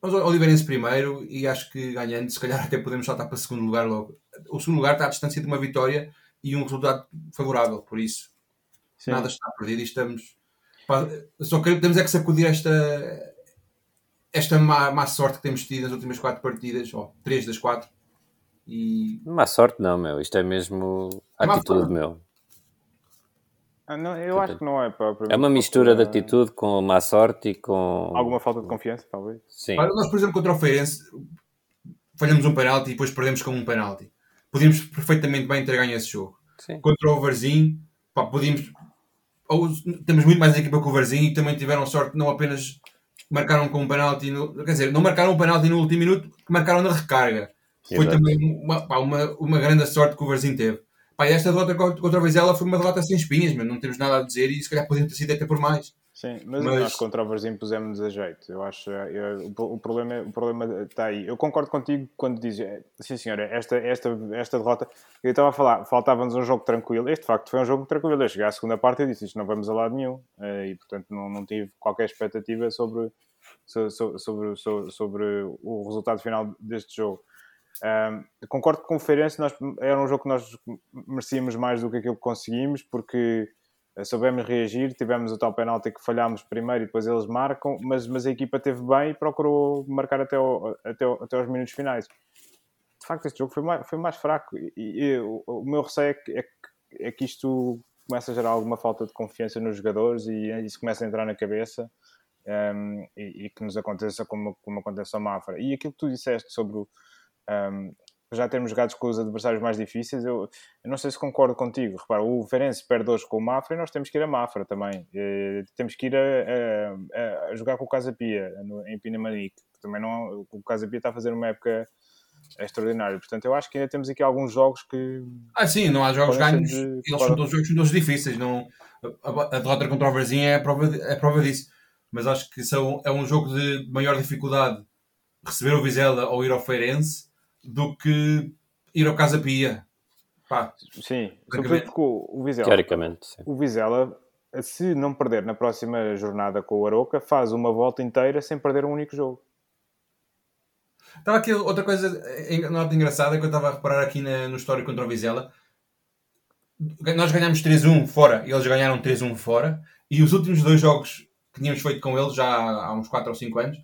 mas Oliveirense primeiro e acho que ganhando, se calhar até podemos saltar para segundo lugar logo. O segundo lugar está à distância de uma vitória e um resultado favorável, por isso Sim. nada está perdido e estamos. Pá, só que temos é que sacudir esta, esta má, má sorte que temos tido nas últimas quatro partidas, ou três das quatro. E Má sorte não, meu. Isto é mesmo É atitude, meu. Ah, não, eu acho que não é propriamente É uma mistura de atitude com má sorte e com. Alguma falta de confiança, talvez. Sim. Olha, nós, por exemplo, contra o Feirense, falhamos um penalti e depois perdemos com um penalti. Podíamos perfeitamente bem ter ganho esse jogo. Sim. Contra o Varzim, pá, podíamos. Ou, temos muito mais equipa que o Varzim e também tiveram sorte, não apenas marcaram com um penalti, no, quer dizer, não marcaram um penalti no último minuto, que marcaram na recarga. Foi Exato. também uma, pá, uma, uma grande sorte que o Varzim teve. Pá, esta derrota contra o Vizela foi uma derrota sem espinhas, mas não temos nada a dizer e se calhar podíamos ter sido até por mais. Sim, mas, Mas- nós contra o Varzim pusemos a jeito. Eu acho eu- o, o problema, o problema está aí. Eu concordo contigo quando dizes, eh, sim senhora, esta, esta, esta derrota, eu estava a falar, faltava-nos um jogo tranquilo. Este de facto foi um jogo tranquilo. Eu cheguei à segunda parte e disse isto não vamos a lado nenhum. Eh, E portanto não, não tive qualquer expectativa sobre, so- so- sobre, so- sobre o resultado final deste jogo. Ahm, concordo com o Feirense, nós, era um jogo que nós merecíamos mais do que aquilo que conseguimos, porque eh, soubemos reagir, tivemos o tal penalti que falhámos primeiro e depois eles marcam, mas, mas a equipa teve bem e procurou marcar até, o, até, o- até aos minutos finais. De facto, este jogo foi mais, foi mais fraco e, e o, o meu receio é que, é, que, é que isto começa a gerar alguma falta de confiança nos jogadores e isso começa a entrar na cabeça um, e, e que nos aconteça como, como acontece ao Mafra. E aquilo que tu disseste sobre o, um, já termos jogado com os adversários mais difíceis, eu, eu não sei se concordo contigo. Repara, o Ferenc perde hoje com o Mafra e nós temos que ir a Mafra também. Eh, temos que ir a, a- a- jogar com o Casa Pia no- em Pinamanique, que também não, o Casa Pia está a fazer uma época extraordinária. Portanto, eu acho que ainda temos aqui alguns jogos que Ah, sim, não há jogos ganhos. de- Eles são todos jogos são todos difíceis. Não, a, a- derrota contra o Varzim é a prova, de- é a prova disso. Mas acho que são, é um jogo de maior dificuldade receber o Vizela ou ir ao Feirense do que ir ao Casa Pia. Pá, Sim, sobretudo porque o, Vizela, Teoricamente, sim. o Vizela, se não perder na próxima jornada com o Aroca, faz uma volta inteira sem perder um único jogo. Estava aqui outra coisa, eh, nota engraçada que eu estava a reparar aqui na- no histórico contra o Vizela. Nós ganhámos 3-1 fora, eles ganharam 3-1 fora. E os últimos dois jogos que tínhamos feito com eles, já há uns 4 ou 5 anos,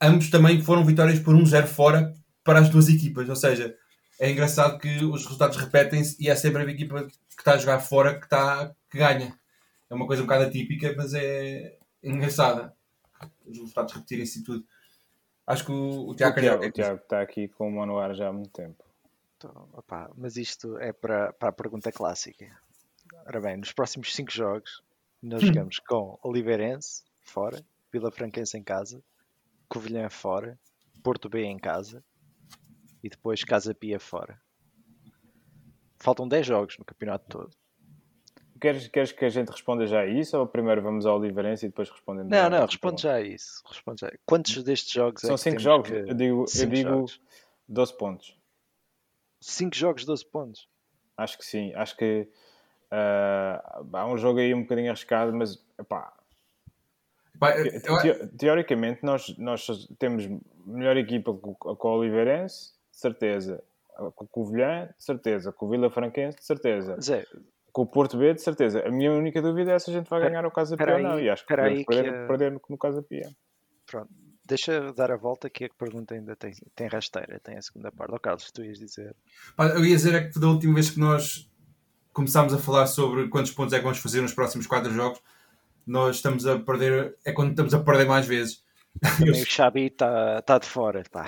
ambos também foram vitórias por 1-0 fora para as duas equipas. Ou seja, é engraçado que os resultados repetem-se e é sempre a equipa que está a jogar fora que, está, que ganha. É uma coisa um bocado atípica, mas é engraçada. Os resultados repetirem-se e tudo. Acho que o, o Tiago o, Tiago, Carvalho- o Tiago está aqui com o mano no ar já há muito tempo. Então, opá, mas isto é para, para a pergunta clássica. Ora bem, nos próximos 5 jogos, nós jogamos com Oliveirense, fora, Vila Franquense em casa, Covilhã fora, Porto B em casa e depois Casa Pia fora. Faltam 10 jogos no campeonato todo. Queres, queres que a gente responda já a isso ou primeiro vamos ao Oliveirense e depois respondemos? Não, não, responde já a isso. Responde já. Quantos destes jogos é São que 5 temos jogos, que- eu digo, eu Cinco digo jogos. 12 pontos. 5 jogos, 12 pontos. Acho que sim, acho que ah, há um jogo aí um bocadinho arriscado, mas epá, Pá, eu- eu- Teo- teoricamente, nós, nós temos melhor equipa com, com o Oliveirense, de certeza. Com o Covilhã, de certeza. Com o Vila Franquense, de certeza. Zé, Com o Porto B, de certeza. A minha única dúvida é se a gente vai ganhar o Casa Pia ou não. E acho que podemos aí que perder, a- perder no, no Casa Pia. pronto. Deixa dar a volta que a pergunta ainda tem, tem rasteira, tem a segunda parte. Ó Carlos, tu ias dizer. eu ia dizer é que da última vez que nós começámos a falar sobre quantos pontos é que vamos fazer nos próximos quatro jogos, nós estamos a perder, é quando estamos a perder mais vezes. Também o Xabi está tá de fora, pá.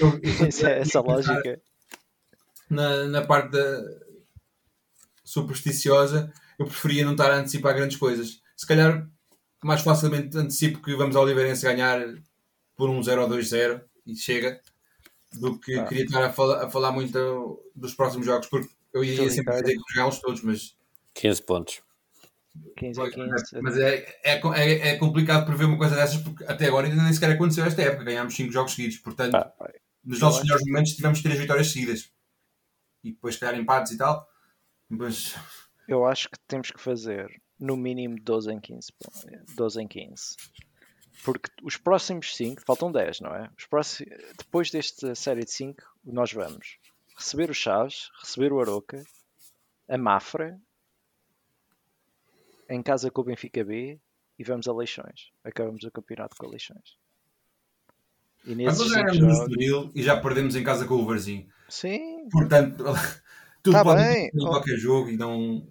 Eu- eu- Essa, essa lógica. na, na parte da supersticiosa, eu preferia não estar a antecipar grandes coisas. Se calhar mais facilmente antecipo que vamos ao Oliveirense ganhar por um 0 ou 2-0 e chega, do que Ah. queria estar a falar, a falar muito dos próximos jogos, porque eu ia Estou sempre dizer que jogá-los todos, mas 15 pontos. 15 a 15. Mas é, é, é, é complicado prever uma coisa dessas porque até agora ainda nem sequer aconteceu esta época. Ganhámos 5 jogos seguidos. Portanto, Pá, nos nossos melhores momentos tivemos 3 vitórias seguidas. E depois, se calhar, empates e tal. Mas Eu acho que temos que fazer no mínimo 12 em 15. pô. 12 em 15. Porque os próximos 5, faltam 10, não é? Os próximos, depois desta série de 5, nós vamos receber o Chaves, receber o Aroca, a Mafra, em casa com o Benfica B e vamos a Leixões. Acabamos o campeonato com a Leixões. E Nós nesses já no jogos... Estoril e já perdemos em casa com o Varzinho. Sim, Portanto, tudo Tá pode bem. em qualquer jogo e não.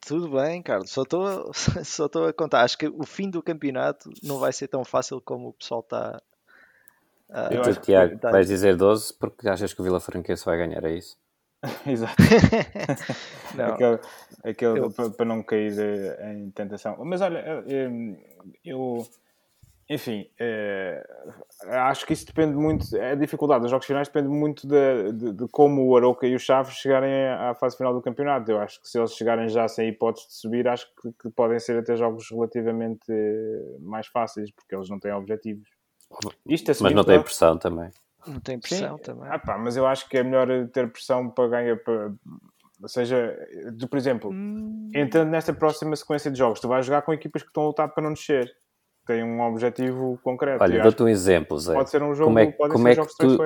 tudo bem, Carlos. Só estou só estou a contar. Acho que o fim do campeonato não vai ser tão fácil como o pessoal está. a- Eu Tu, Tiago, tá- vais dizer 12 porque achas que o Vila Franquense vai ganhar, é isso? Exato. Não, aquele, aquele Eu- para, não cair em tentação. Mas olha, eu, enfim, eh, acho que isso depende muito, a dificuldade dos jogos finais depende muito de, de- de como o Aroca e o Chaves chegarem à fase final do campeonato. Eu acho que se eles chegarem já sem hipótese de subir, acho que, que podem ser até jogos relativamente eh, mais fáceis, porque eles não têm objetivos. Isto Mas assumindo não tem pressão também. Não tem Sim. pressão também. Ah, pá, mas eu acho que é melhor ter pressão para ganhar. Para... Ou seja, de, por exemplo, Hum, entrando nesta próxima sequência de jogos, tu vais jogar com equipas que estão a lutar para não descer. Tem um objetivo concreto. Olha, dou-te um exemplo, Zé. pode ser um jogo, Como é, podem como ser é que jogos tu,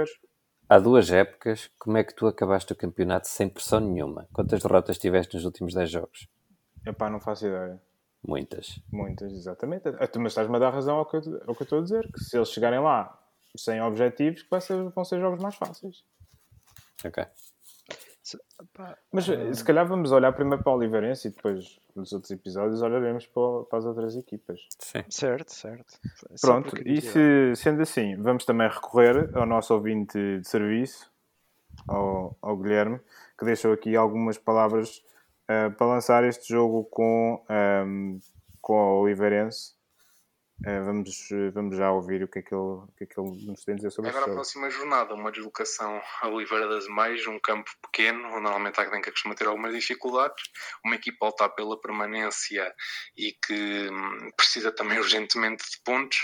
há duas épocas, como é que tu acabaste o campeonato sem pressão nenhuma? Quantas derrotas tiveste nos últimos 10 jogos? Epá, não faço ideia. Muitas. Muitas, exatamente. Ah, tu- Mas estás-me a dar razão ao que, eu, ao que eu estou a dizer. Que se eles chegarem lá sem objetivos, que vai ser, vão ser jogos mais fáceis. Ok. Mas Ah. se calhar vamos olhar primeiro para o Oliveirense e depois nos outros episódios olharemos para, o- para as outras equipas. Sim. certo, certo. Pronto, e se, sendo assim, vamos também recorrer ao nosso ouvinte de serviço, ao, ao Guilherme, que deixou aqui algumas palavras eh, para lançar este jogo com, ehm, com a Oliveirense. Eh, vamos, vamos já ouvir o que é que ele, o que é que ele nos tem a dizer sobre este Agora a próxima jornada, uma deslocação a Oliveira das Meias, um campo pequeno, onde normalmente a Académica costuma ter algumas dificuldades, uma equipa a lutar pela permanência e que hum, precisa também urgentemente de pontos.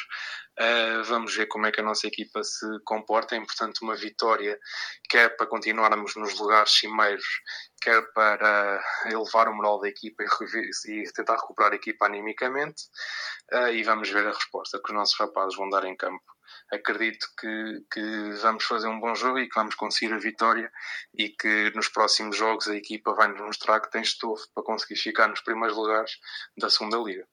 Uh, vamos ver como é que a nossa equipa se comporta. É importante uma vitória, quer para continuarmos nos lugares cimeiros, quer para elevar o moral da equipa e, e tentar recuperar a equipa animicamente. Uh, e vamos ver a resposta que os nossos rapazes vão dar em campo acredito que, que vamos fazer um bom jogo e que vamos conseguir a vitória e que nos próximos jogos a equipa vai nos mostrar que tem estofo para conseguir ficar nos primeiros lugares da segunda liga.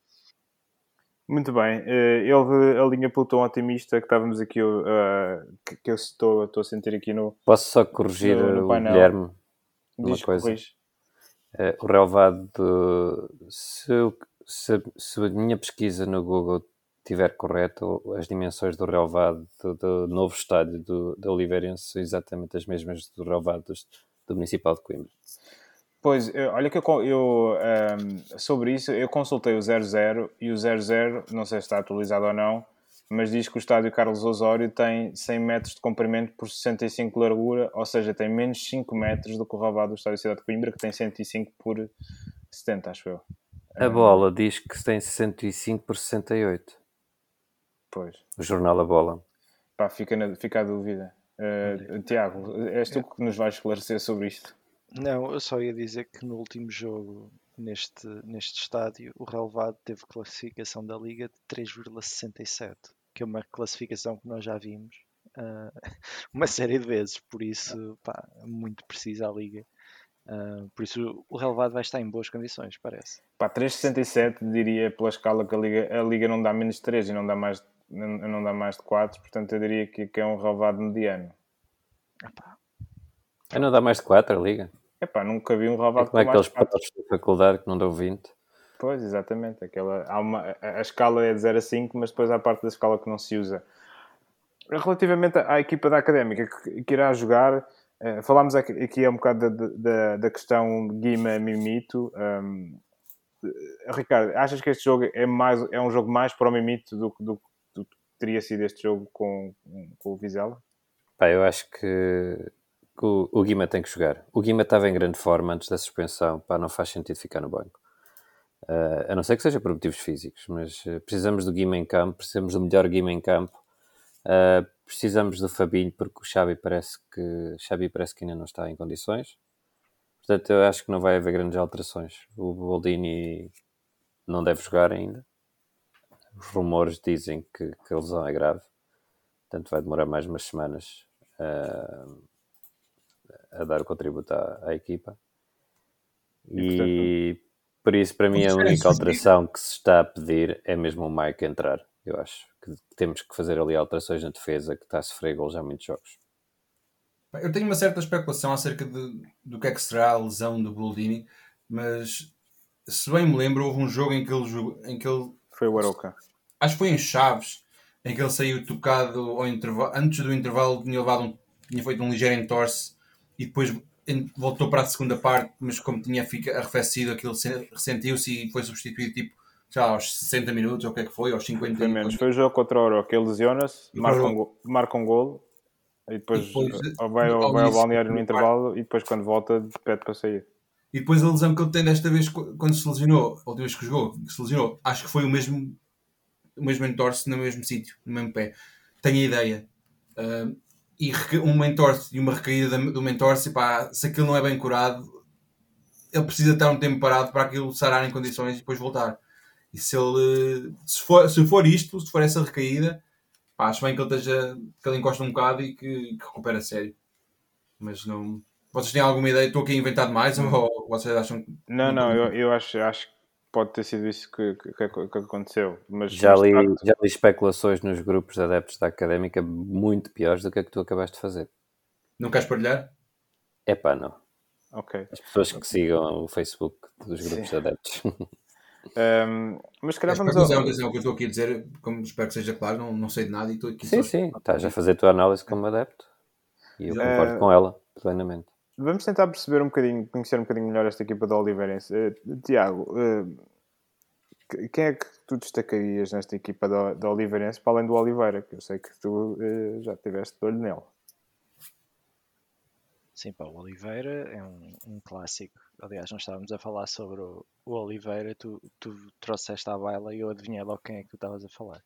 Muito bem, eh, ele alinha pelo tom otimista que estávamos aqui, eh, que, eu estou, estou a sentir aqui no. Posso só corrigir No- no o. Guilherme? Uma Diz, coisa. Eh, o relevado, se, se, se a minha pesquisa no Google estiver correta, as dimensões do relevado do, do novo estádio do, da Oliveirense são exatamente as mesmas do relevado do Municipal de Coimbra. Pois, eu- olha que eu, eu, ehm, sobre isso, eu consultei o 00 e o 00, não sei se está atualizado ou não, mas diz que o estádio Carlos Osório tem 100 metros de comprimento por 65 de largura, ou seja, tem menos 5 metros do que o relevado do estádio Cidade de Coimbra, que tem 105 por 70, acho eu. A bola diz que tem 65 por 68. Pois, O jornal A Bola. pá, fica, na, fica a dúvida. Eh, Tiago, és tu que nos vais esclarecer sobre isto? Não, eu só ia dizer que no último jogo, neste, neste estádio, o relevado teve classificação da Liga de 3,67, que é uma classificação que nós já vimos ah, uma série de vezes, por isso, pá, muito precisa a Liga. Ah, por isso, o relevado vai estar em boas condições, parece. Pá, 3,67 diria pela escala que a Liga, a Liga não dá menos de 3 e não dá mais, não, não dá mais de 4, portanto eu diria que, que é um relevado mediano. Ah, Ah, não dá mais de 4 a Liga? Epá, nunca vi um É relevado como aqueles de 4. patos da faculdade que não dão 20. Pois, exatamente. Aquela, há uma, a, a escala é de 0 a 5, mas depois há parte da escala que não se usa. Relativamente à, à equipa da Académica que, que irá jogar, eh, falámos aqui, aqui há um bocado da, da, da questão Guima-Mimito. Um, Ricardo, achas que este jogo é, mais, é um jogo mais para o Mimito do, do, do que teria sido este jogo com, com o Vizela? Pá, eu acho que o, o Guima tem que jogar. O Guima estava em grande forma antes da suspensão, pá, não faz sentido ficar no banco. Uh, a não ser que seja por motivos físicos, mas uh, precisamos do Guima em campo, precisamos do melhor Guima em campo, uh, precisamos do Fabinho, porque o Xavi parece que Xavi parece que ainda não está em condições. Portanto, eu acho que não vai haver grandes alterações. O Boldini não deve jogar ainda. Os rumores dizem que, que a lesão é grave. Portanto, vai demorar mais umas semanas uh, a dar o contributo à, à equipa. E, E, por isso, para mim, a única alteração que se está a pedir é mesmo o Mike entrar. Eu acho que temos que fazer ali alterações na defesa, que está a sofrer gols já há muitos jogos. Eu tenho uma certa especulação acerca de, do que é que será a lesão do Boldini, mas se bem me lembro, houve um jogo em que ele, em que ele Foi o Aroca. acho que foi em Chaves, em que ele saiu tocado ao intervalo, antes do intervalo tinha levado um, tinha feito um ligeiro entorce e depois voltou para a segunda parte, mas como tinha fica, arrefecido, aquilo se- ressentiu-se e foi substituído tipo já aos 60 minutos, ou o que é que foi, aos 50 Foi menos. Foi o jogo contra o Aroca. Ele lesiona-se, marca um, gol, marca um golo e depois, E depois, eh, vai, ao, vai ao balneário no intervalo e depois quando volta pede para sair. E depois a lesão que ele tem desta vez qu- quando se lesionou, a última vez que jogou, que se lesionou, acho que foi o mesmo, o mesmo entorce no mesmo sítio, no mesmo pé. Tenho a ideia. Ah, e reca- um entorce e uma recaída da- do entorce, pá, se aquilo não é bem curado, ele precisa estar um tempo parado para aquilo sarar em condições e depois voltar. E se ele se for, se for isto, se for essa recaída, pá, acho bem que ele esteja que ele encosta um bocado e que, que recupera a sério. Mas não. Vocês têm alguma ideia? Estou aqui a inventar demais ou vocês acham que. Não, não, eu, eu acho, acho que pode ter sido isso que, que, que- aconteceu. Mas, Já li, facto, já li especulações nos grupos de adeptos da académica muito piores do que a que tu acabaste de fazer. Não queres partilhar? É pá, não. ok. As pessoas que sigam o Facebook dos grupos de adeptos. Ahm, mas se calhar vamos ao... atenção, o que eu estou aqui a dizer, como espero que seja claro, não, não sei de nada e estou aqui sim, só- sim, estás a fazer a tua análise como adepto. E eu Exato. concordo Eh, com ela, plenamente. Vamos tentar perceber um bocadinho, conhecer um bocadinho melhor esta equipa da Oliveirense. Eh, Tiago, eh, que- quem é que tu destacarias nesta equipa da, da Oliveirense, para além do Oliveira, que eu sei que tu eh, já tiveste de olho nele. Sim, pá, o Oliveira é um, um clássico. Aliás, nós estávamos a falar sobre o, o Oliveira, tu, tu trouxeste à baila e eu adivinhei logo quem é que tu estavas a falar,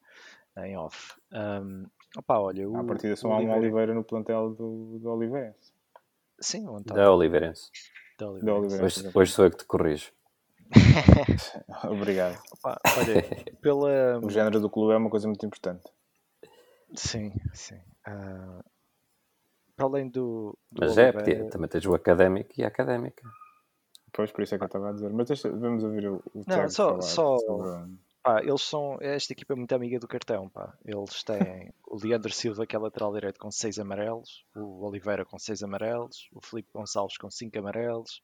em off. Um, opá, olha, o, À partida só há um Oliveira- Oliveira no plantel do, do Oliveirense. Sim, o António Da Oliveirense. da Da Oliveirense. Hoje, hoje sou eu que te corrijo. Obrigado. Opá, olha, pela... O género do clube é uma coisa muito importante. Sim, sim. Ah, para além do, do Mas é, Oliveira, podia- também tens o académico e a académica. Pois, por isso é que eu estava a dizer. Mas deixa, vamos ouvir o, o Tiago só- falar só- sobre... Pá, eles são. Esta equipa é muito amiga do cartão, pá. Eles têm o Leandro Silva, que é lateral direito, com 6 amarelos, o Oliveira com 6 amarelos, o Felipe Gonçalves com 5 amarelos,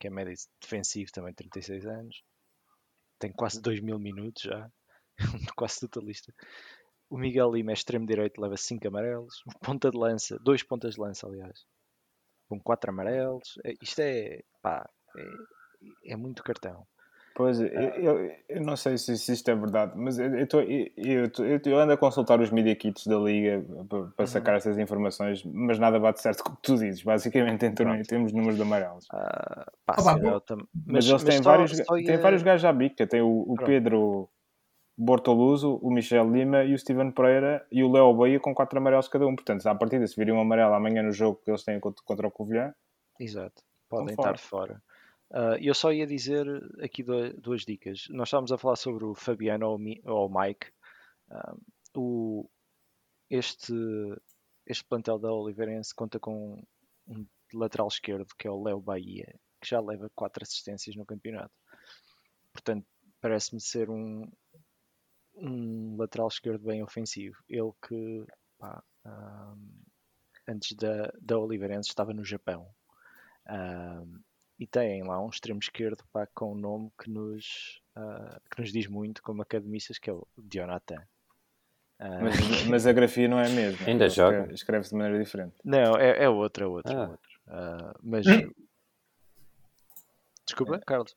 que é médio defensivo, também 36 anos. Tem quase 2 mil minutos já, quase totalista. O Miguel Lima é extremo direito, leva 5 amarelos. Ponta de lança, dois pontas de lança, aliás, com 4 amarelos. É- Isto é, pá, é, é muito cartão. Pois, eu, eu, eu não sei se, se isto é verdade, mas eu, eu, tô- eu, ando a consultar os media kits da Liga para, Uhum. para sacar essas informações, mas nada bate certo com o que tu dizes. Basicamente, em torno, temos números de amarelos. Ah, Ah, sim, bom. eu tam- Mas, eles têm, vários, só têm vários gajos à bica. Tem o, o. Pedro Bortoluso, o Michel Lima e o Steven Pereira e o Léo Beia com quatro amarelos cada um. Portanto, à partida, se virem um amarelo amanhã no jogo que eles têm contra, contra o Covilhã, Exato, podem fora. estar fora. Ah, eu só ia dizer aqui duas dicas. Nós estávamos a falar sobre o Fabiano ou o Mike. Ah, o, este, este plantel da Oliveirense conta com um lateral esquerdo que é o Léo Bahia, que já leva quatro assistências no campeonato. Portanto, parece-me ser um, um lateral esquerdo bem ofensivo. Ele que pá, ah, antes da, da Oliveirense estava no Japão. Ahm, e têm lá um extremo esquerdo pá, com um nome que nos, ah, que nos diz muito como academistas, que é o Dionatan. Ah, mas, mas a grafia não é a mesma. Ainda Ele joga? escreve- Escreve-se de maneira diferente. não, é, é outro, é outro, é Ah. outro. Ah, mas. Desculpa, É. Carlos.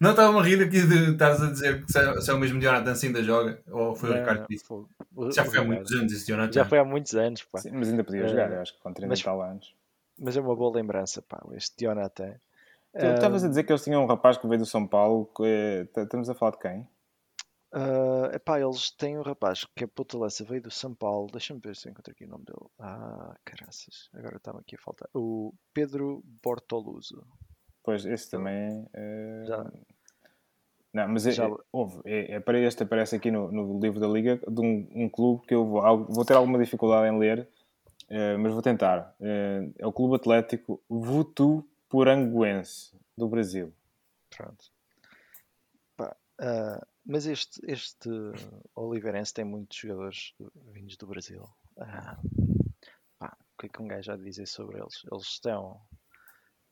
Não estava a rir aqui de estares a dizer que se é, se é o mesmo Jonathan se ainda joga, ou foi o Ricardo que disse. Já foi há muitos anos esse Jonathan. Já foi há muitos anos, pá. Sim, mas ainda podia jogar, eu acho que com 30 mas- anos. Mas é uma boa lembrança, pá, este Dionatan. Tu estavas a Ah, dizer que eles tinham um rapaz que veio do São Paulo. t- Estamos a falar de quem? Ah, epá, eles têm um rapaz que é puta lança, veio do São Paulo. Deixa-me ver se eu encontro aqui o nome dele. Ah, caraças, agora está-me aqui a faltar. O Pedro Bortoluso. Pois, esse também. eh, Já- Não, mas é, já- é- houve. É, é para este aparece aqui no, no livro da Liga de um, um clube que eu vou, vou ter alguma dificuldade em ler, eh, mas vou tentar. Eh, é o Clube Atlético Votuporanguense do Brasil. Pronto. Pá, ah, mas este, este Oliveirense tem muitos jogadores vindos do Brasil. Ah, pá, o que é que um gajo há de dizer sobre eles? Eles estão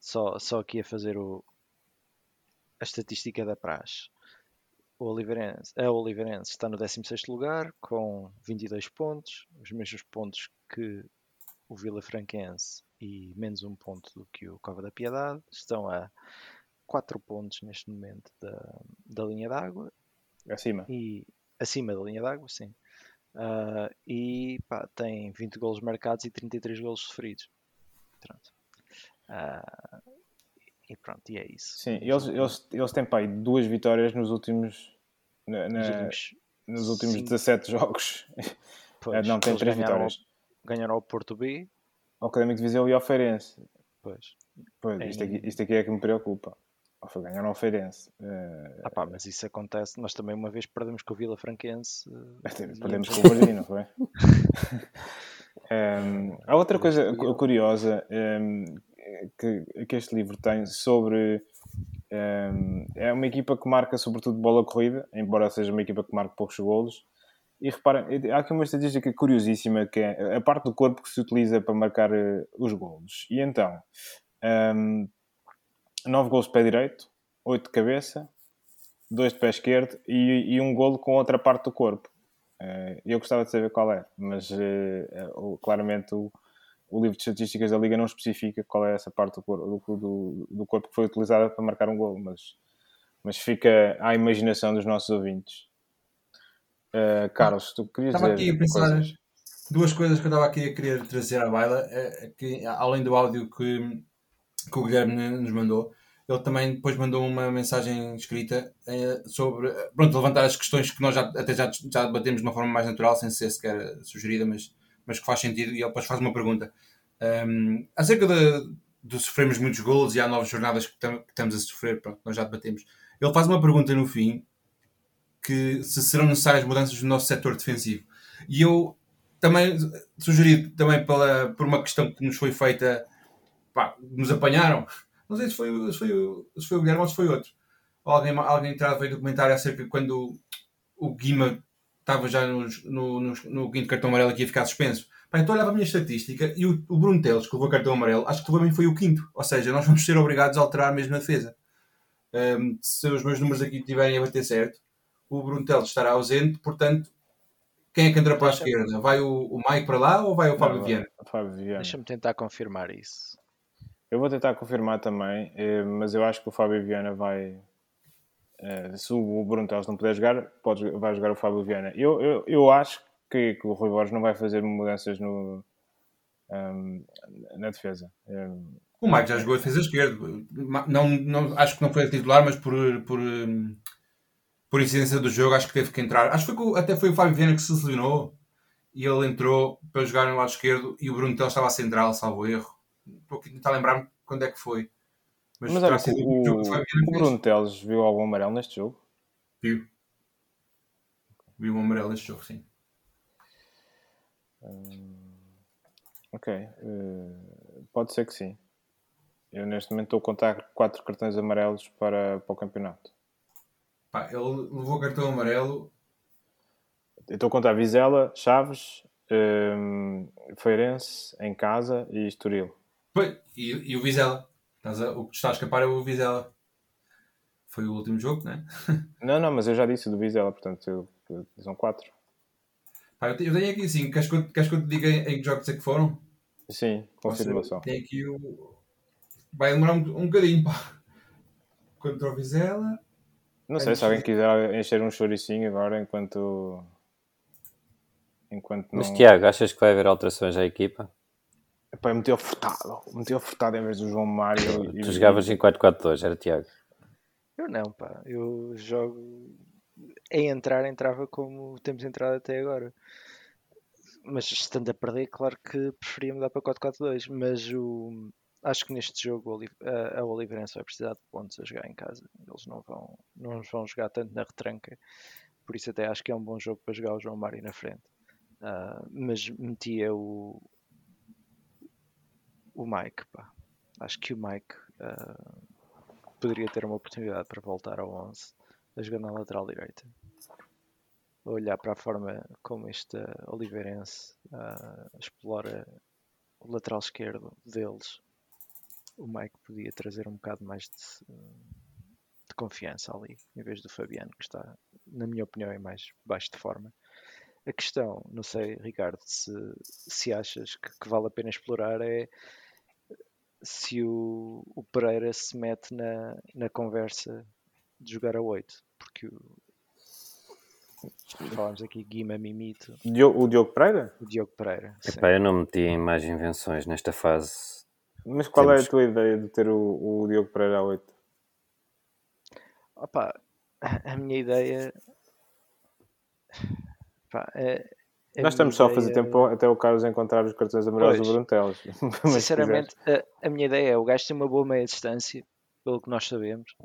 só, só aqui a fazer o, a estatística da praxe. O Oliveirense, a Oliveirense está no 16º lugar com 22 pontos, os mesmos pontos que o Vila Franquense e menos um ponto do que o Cova da Piedade. Estão a 4 pontos neste momento da, da linha d'água. Acima. E acima da linha d'água, sim. Uh, e pá, tem 20 golos marcados e 33 golos sofridos. Pronto. Uh, e pronto, e é isso. Sim, eles, eles, eles têm pá, duas vitórias nos últimos, na, na, nos últimos, nos últimos 17 jogos. Pois, não, tem três vitórias. Ao, ganharam ao Porto B. Ao Académico de Viseu e ao Feirense. Pois. Pois, isto, aqui, isto aqui é que me preocupa. Ou foi ganhar ao Feirense. Uh... Ah pá, mas isso acontece. Nós também uma vez perdemos com o Vila Franquense. Uh... Perdemos com o Varginho, não foi? um, há outra coisa curiosa um, que, que este livro tem sobre. Um, é uma equipa que marca sobretudo bola corrida, embora seja uma equipa que marca poucos golos. E reparem, há aqui uma estatística curiosíssima que é a parte do corpo que se utiliza para marcar uh, os golos. E então, um, 9 golos de pé direito, 8 de cabeça, 2 de pé esquerdo e, e um golo com outra parte do corpo. Uh, eu gostava de saber qual é, mas uh, claramente o, o, livro de estatísticas da Liga não especifica qual é essa parte do, corpo, do, do corpo que foi utilizada para marcar um golo, mas, mas fica à imaginação dos nossos ouvintes. Uh, Carlos, tu querias estava dizer aqui a pensar coisas? duas coisas que eu estava aqui a querer trazer à baila, é, é que além do áudio que que o Guilherme nos mandou. Ele também depois mandou uma mensagem escrita eh, sobre, pronto, levantar as questões que nós já, até já, já debatemos de uma forma mais natural, sem ser sequer sugerida, mas, mas que faz sentido. E ele depois faz uma pergunta um, ehm, acerca de, de sofrermos muitos gols e há novas jornadas que, tam, que estamos a sofrer. Pronto, nós já debatemos. Ele faz uma pergunta no fim que se serão necessárias mudanças no nosso setor defensivo. E eu também sugeri também pela, por uma questão que nos foi feita pá, nos apanharam. Não sei se foi, se foi, se foi o Guilherme ou se foi outro. Alguém, alguém entrado veio documentário acerca de quando o Guima estava já nos, no, no, no quinto cartão amarelo que ia ficar suspenso. Pá, então olhava a minha estatística e o, o Bruno Teles, que levou cartão amarelo, acho que também foi o quinto. Ou seja, nós vamos ser obrigados a alterar mesmo a defesa. Um, se os meus números aqui estiverem a bater certo, o Bruno Teles estará ausente, portanto, quem é que entra para a esquerda? Vai o, o Mike para lá ou vai o Fábio Viana? Viana? Deixa-me tentar confirmar isso. Eu vou tentar confirmar também, eh, mas eu acho que o Fábio Viana vai. Eh, se o Bruno Teles não puder jogar, pode, vai jogar o Fábio Viana. Eu, eu, eu acho que, que o Rui Borges não vai fazer mudanças no, um, ehm, na defesa. Um, ehm, o Mike já jogou a defesa esquerda. Não, não, acho que não foi titular, mas por, por, por incidência do jogo, acho que teve que entrar. Acho que foi, até foi o Fábio Viana que se lesionou e ele entrou para jogar no lado esquerdo e o Bruno Teles estava a central, salvo erro estou aqui a tentar lembrar-me quando é que foi. Mas, Mas olha, o, o, o Bruno Teles viu algum amarelo neste jogo? Viu. Viu um amarelo neste jogo, sim. Hum, ok. Uh, pode ser que sim. Eu neste momento estou a contar quatro cartões amarelos para, para o campeonato. Pá, ele levou cartão amarelo. Eu estou a contar Vizela, Chaves, um, Feirense, em casa e Estoril. Pois, e, e o Vizela. Estás a, o que está a escapar é o Vizela. Foi o último jogo, não é? não, não, mas eu já disse do Vizela, portanto eu, eu, são quatro. Pá, eu, tenho aqui assim, queres que eu, queres que eu te diga em, em que jogos é que foram? Sim, confirmação. Tem aqui o. Vai demorar um, um bocadinho, pá. Contra o Vizela. Não sei, se alguém quiser encher um choricinho agora enquanto. Enquanto não... Mas Tiago, achas que vai haver alterações à equipa? Epá, eu meti-o furtado. Meti-o furtado em vez do João Mário. tu e... jogavas em 4-4-2, era Tiago. Eu não, pá. Eu jogo. Em entrar, entrava como temos entrado até agora. Mas estando a perder, claro que preferia mudar para 4-4-2. Mas o... acho que neste jogo a Oliveirense vai precisar de pontos a jogar em casa. Eles não vão, não vão jogar tanto na retranca. Por isso, até acho que é um bom jogo para jogar o João Mário na frente. Uh, mas metia o, o Mike, pá. Acho que o Mike uh, poderia ter uma oportunidade para voltar ao 11 a jogar na lateral direita. a olhar para a forma como este Oliveirense uh, explora o lateral esquerdo deles, o Mike podia trazer um bocado mais de, de confiança ali, em vez do Fabiano, que está, na minha opinião, em mais baixo de forma. A questão, não sei, Ricardo, se, se achas que, que vale a pena explorar é se o, o Pereira se mete na, na conversa de jogar a 8, porque o, falámos aqui Guima Mimito. O Diogo Pereira? O Diogo Pereira. Epá, eu não meti em mais invenções nesta fase. Mas qual Temos... é a tua ideia de ter o, o Diogo Pereira a 8? Opa, a minha ideia Pá, é, é Nós estamos só a fazer tempo até o Carlos encontrar os cartões amarelos do Bruntelos. Sinceramente, a, a, minha ideia é o gajo tem uma boa meia distância, pelo que nós sabemos,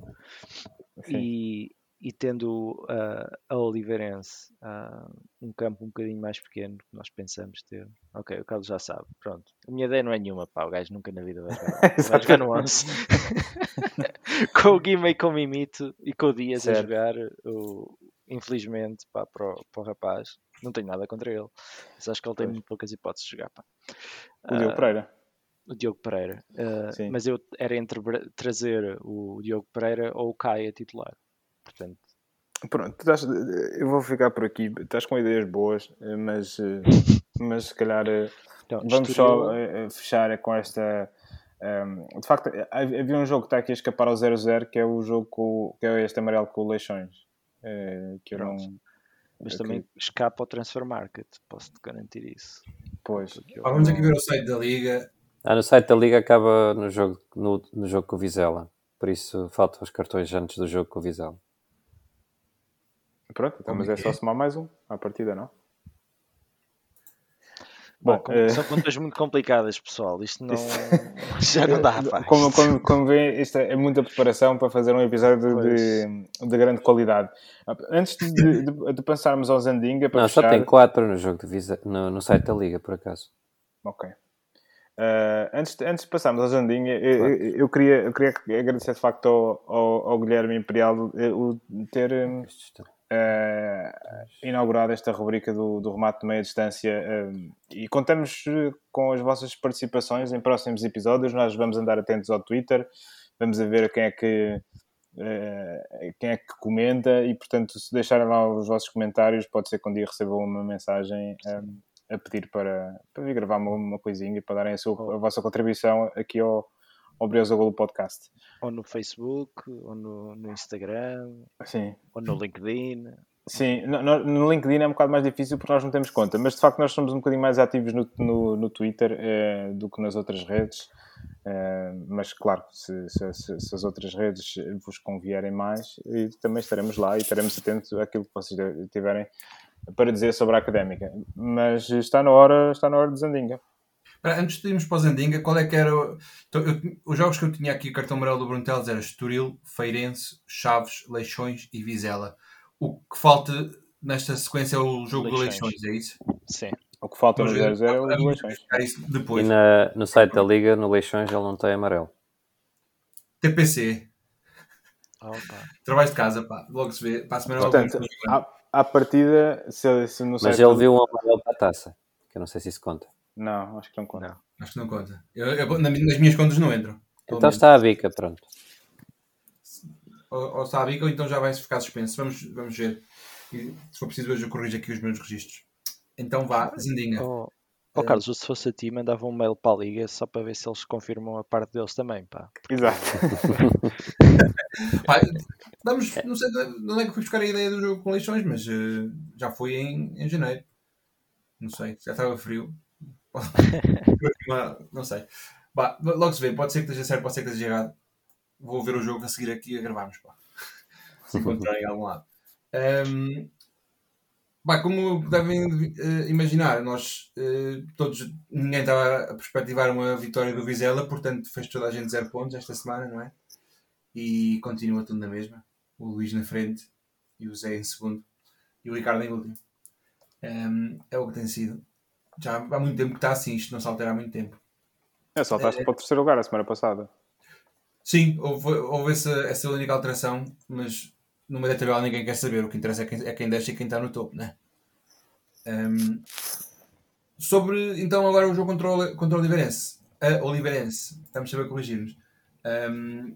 e, e, tendo uh, a Oliveirense uh, um campo um bocadinho mais pequeno que nós pensamos ter. Ok, o Carlos já sabe. Pronto. A minha ideia não é nenhuma, pá. O gajo nunca na vida vai jogar, vai jogar no 11. com o Guima e com o Mimito e com o Dias certo. a jogar, o, infelizmente, pá, para, o, para o rapaz, não tenho nada contra ele. Mas acho que ele tem muito poucas hipóteses de jogar. Pá. O Diogo uh, Pereira. O Diogo Pereira. Mas eu era entre trazer o Diogo Pereira ou o Caia titular. Portanto. Pronto, estás, eu vou ficar por aqui. Estás com ideias boas, mas, mas se calhar então, vamos só fechar com esta. Um, de facto, havia um jogo que está aqui a escapar ao 0-0 que é o jogo com, que é este amarelo com o Leixões. Que eu não. Mas também escapa ao transfer market, posso-te garantir isso. Pois. Ah, vamos aqui ver o site da Liga. Ah, no site da Liga acaba no jogo, no, no jogo com o Vizela. Por isso faltam os cartões antes do jogo com o Vizela. Pronto, então, mas é, é só é? somar mais um à partida, não? Bom, Bom uh... são contas muito complicadas, pessoal. Isto não já não dá. Pá. Como, como, como vê, isto é muita preparação para fazer um episódio de, de, grande qualidade. Antes de, de, de passarmos ao Zandinga, para não, fechar... só tem 4 no jogo de visa, no, no site da Liga, por acaso. Ok. Uh, antes, de, antes de passarmos ao Zandinha, eu, eu, eu, queria, eu queria agradecer de facto ao, ao, ao Guilherme Imperial eh, o ter. Uh, esta rubrica do, do remate de meia distância uh, e contamos eh, com as vossas participações em próximos episódios. Nós vamos andar atentos ao Twitter, vamos ver quem é que. Uh, quem é que comenta e portanto se deixarem lá os vossos comentários pode ser que um dia recebam uma mensagem um, a pedir para, para vir gravar uma, uma coisinha para darem a, sua, a vossa contribuição aqui ao, ao Briosa Golo Podcast. Ou no Facebook, ou no, no Instagram, Sim. ou no LinkedIn. Sim, no, no, LinkedIn é um bocado mais difícil porque nós não temos conta, mas de facto nós somos um bocadinho mais ativos no, no, no Twitter eh, do que nas outras redes. Eh, mas claro, se, se, se, as outras redes vos convierem mais, também estaremos lá e estaremos atentos àquilo que vocês tiverem para dizer sobre a académica. Mas está na hora, está na hora de Zandinga. Antes de irmos para o Zandinga, qual é que era. Então, eu, os jogos que eu tinha aqui, cartão amarelo do Brunteles, era Estoril, Feirense, Chaves, Leixões e Vizela. O que falta nesta sequência é o jogo Leixões. de Leixões, é isso? Sim. O que falta no 0-0 é o de Leixões. É isso depois. E na, no site da Liga, no Leixões, ele não tem amarelo. TPC. Trabalho de casa, pá. Logo se vê. Para a semana Portanto, à, à partida, se, se no Mas ele viu um amarelo para a taça, que eu não sei se isso conta. Não, acho que não conta. Não, acho que não conta. Eu, eu, nas minhas contas não entro. Então está a bica, pronto. Ou, ou, está a bica ou então já vai ficar suspenso. Vamos, vamos ver. E, se for preciso, hoje eu corrijo aqui os meus registros. Então vá, Zindinha. Oh, oh Carlos, se fosse a ti, mandava um mail para a Liga só para ver se eles confirmam a parte deles também, pá. Exato. pá, vamos, não sei de onde é que fui buscar a ideia do jogo com leixões, mas uh, já foi em, em janeiro. Não sei, já estava frio. Não sei. Bah, logo se vê, pode ser que esteja certo, pode ser que esteja errado. Vou ver o jogo a seguir aqui e a gravarmos. Pá. Se encontrar em algum lado. Um, bah, como devem uh, imaginar, nós uh, todos, ninguém estava a perspectivar uma vitória do Vizela, portanto fez toda a gente zero pontos esta semana, não é? E continua tudo na mesma. O Luís na frente e o Zé em segundo e o Ricardo em último. Um, é o que tem sido já há muito tempo que está assim, isto não se altera há muito tempo. É, saltaste é, para o terceiro lugar a semana passada. Sim, houve, houve essa, essa única alteração, mas meio da tabela ninguém quer saber, o que interessa é quem, é quem desce e quem está no topo, né? Um, sobre então agora o jogo contra o, contra o Oliveirense, uh, Oliveirense, estamos sempre a corrigir-nos. Um,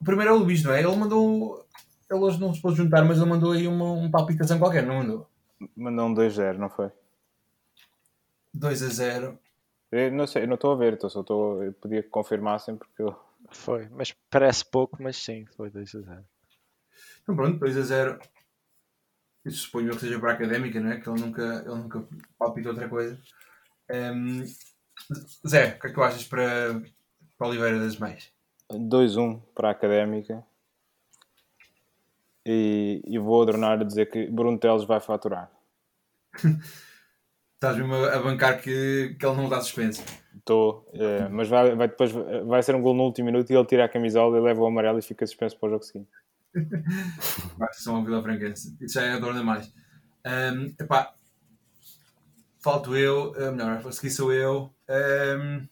o primeiro é o Luís, não é? Ele mandou. Ele hoje não se pôde juntar, mas ele mandou aí uma, uma palpitação qualquer, não mandou? Mandou um 2-0, não foi? 2 a 0. Eu não sei, eu não estou a ver, então só estou. Eu podia que confirmassem porque eu. Foi, mas parece pouco, mas sim, foi 2 a 0. Então pronto, 2 a 0. Eu suponho que seja para a académica, não é? Que ele nunca, ele nunca palpita outra coisa. Um, Zé, o que é que tu achas para, para Oliveira das Meias? 2-1 para a académica. E, e vou adornar a dizer que Bruno Teles vai faturar. Estás mesmo a a bancar que, que ele não dá suspensa. Estou, eh, mas vai, vai depois vai ser um gol no último minuto e ele tira a camisola e leva o amarelo e fica suspenso para o jogo seguinte. Ser uma Vila Franquense. Isso já é adorna mais. Um, epá, falto eu, uh, melhor, a seguir sou eu. Um,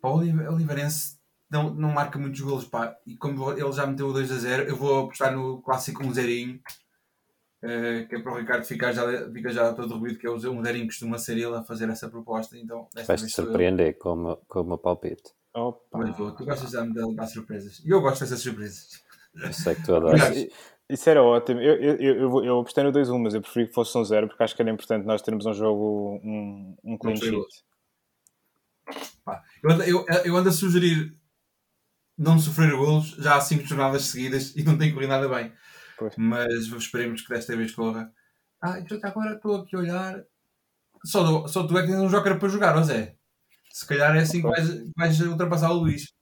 pá, o Olive- Oliveirense não, não marca muitos golos, pá. E como ele já meteu o 2 a 0, eu vou apostar no clássico um zerinho. Uh, que é para o Ricardo ficar já, fica já todo ruído, que é o zerinho que costuma ser ele a fazer essa proposta. Então, Vais-te eu. surpreender com o meu- com o meu palpite. Opa. Mas vou, tu gostas de me dar surpresas. E eu gosto dessas surpresas. Eu sei que tu adoras. Isso era ótimo. Eu, eu, eu, eu, vou- eu apostei no 2-1, mas eu preferi que fosse um 0 porque acho que era importante nós termos um jogo, um, um clean sheet. Eu ando, eu, eu ando a sugerir não sofrer golos já há 5 jornadas seguidas e não tem corrido nada bem. Pois. Mas esperemos que desta vez corra. Ah, então até agora estou aqui a olhar. Só, do- só tu é que tens um joker para jogar, ó Zé. Se calhar é assim que vais, vais ultrapassar o Luís.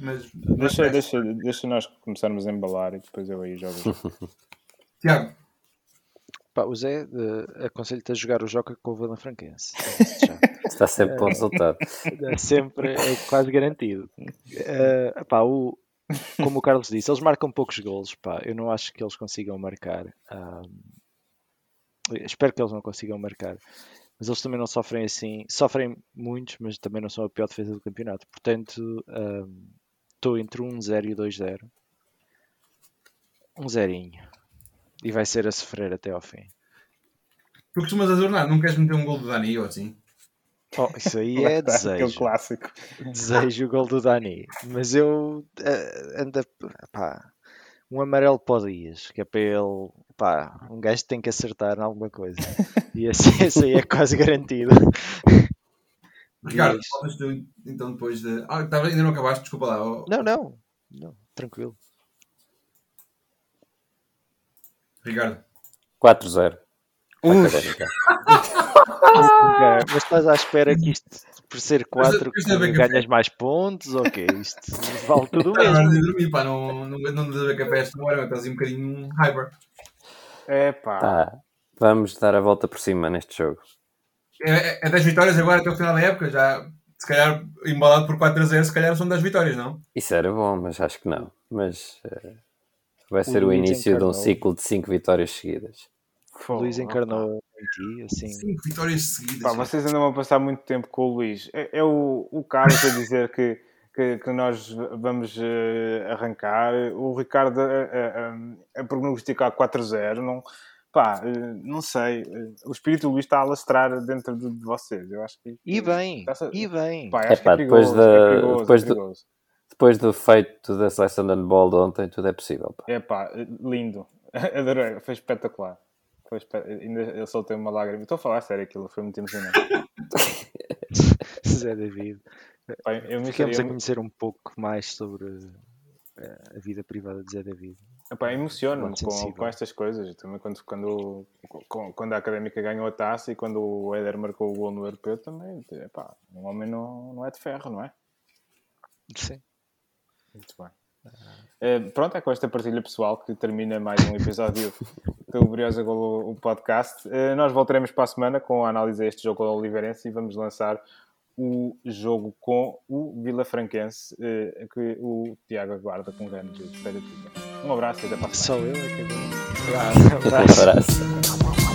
Mas, Deixa, mas- deixa, deixa nós começarmos a embalar e depois eu aí jogo. Tiago, Pá, o Zé eh, aconselho-te a jogar o Joca com o Vila Franquense. Está sempre para o resultado. É sempre é quase garantido. Eh, pá, o, como o Carlos disse, eles marcam poucos golos. Pá. Eu não acho que eles consigam marcar. ah, espero que eles não consigam marcar. Mas eles também não sofrem assim. Sofrem muitos, mas também não são a pior defesa do campeonato. Portanto, estou entre um 0 e 2-0. Um zerinho. E vai ser a sofrer até ao fim. tu costumas adornar, não queres meter um gol do Dani ou assim? Oh, isso aí é Aquele desejo. clássico. desejo o gol do Dani, mas eu eh, anda pá, um amarelo para o Dias, que é para ele, pá, um gajo tem que acertar em alguma coisa. E assim, esse aí é quase garantido. Ricardo, falas tu então depois de. Ah, estava- ainda não acabaste, desculpa lá. ó. Não, não, não, tranquilo. Ricardo, 4-0. Académica. Ok, Mas estás à espera que isto, por ser 4, mas deve haver ganhas mais pontos ou quê? Isto vale tudo o mesmo. de dormir, pá, não, não, não beber café esta hora, estás um bocadinho hyper. É pá. Tá. Vamos dar a volta por cima neste jogo. É, é, é 10 vitórias agora até o final da época, já se calhar embalado por 4 a 0, se calhar são 10 vitórias, não? Isso era bom, mas acho que não. Mas eh, vai ser o, Luís início de um ciclo de 5 vitórias seguidas. O Luís encarnou em ti, assim. 5 vitórias seguidas. Pá, vocês andam a passar muito tempo com o Luís. É, é o, o Carlos a dizer que, que, que nós vamos eh, arrancar. O Ricardo a, a, a- a prognosticar 4-0. Não, pá, eh, não sei. O espírito do Luís está a alastrar dentro de, de vocês. Eu acho que. E bem, e bem. Pá, acho Epá, que é depois perigoso, da- é perigoso, depois é do- perigoso. Depois do feito da seleção de handball de ontem, tudo é possível. pá. É pá, lindo. Adorei, foi espetacular. Espe- Ainda eu soltei uma lágrima. Estou a falar a sério aquilo, foi muito emocionante. Zé David. Eu me Ficamos a eu- conhecer um pouco mais sobre eh, a vida privada de Zé David. Epá, emociono-me com, com estas coisas. Também quando, quando, quando a Académica ganhou a taça e quando o Éder marcou o gol no europeu também. Epá, um homem não, não é de ferro, não é? Sim. Muito bem. Eh, pronto, é com esta partilha pessoal que termina mais um episódio do Briosa Golo o podcast. Eh, nós voltaremos para a semana com a análise a este jogo do Oliveirense e vamos lançar o jogo com o Vila Franquense eh, que o Tiago aguarda com grande expectativa. Um abraço e até para a semana. Só eu é que agora. Um abraço. Um abraço.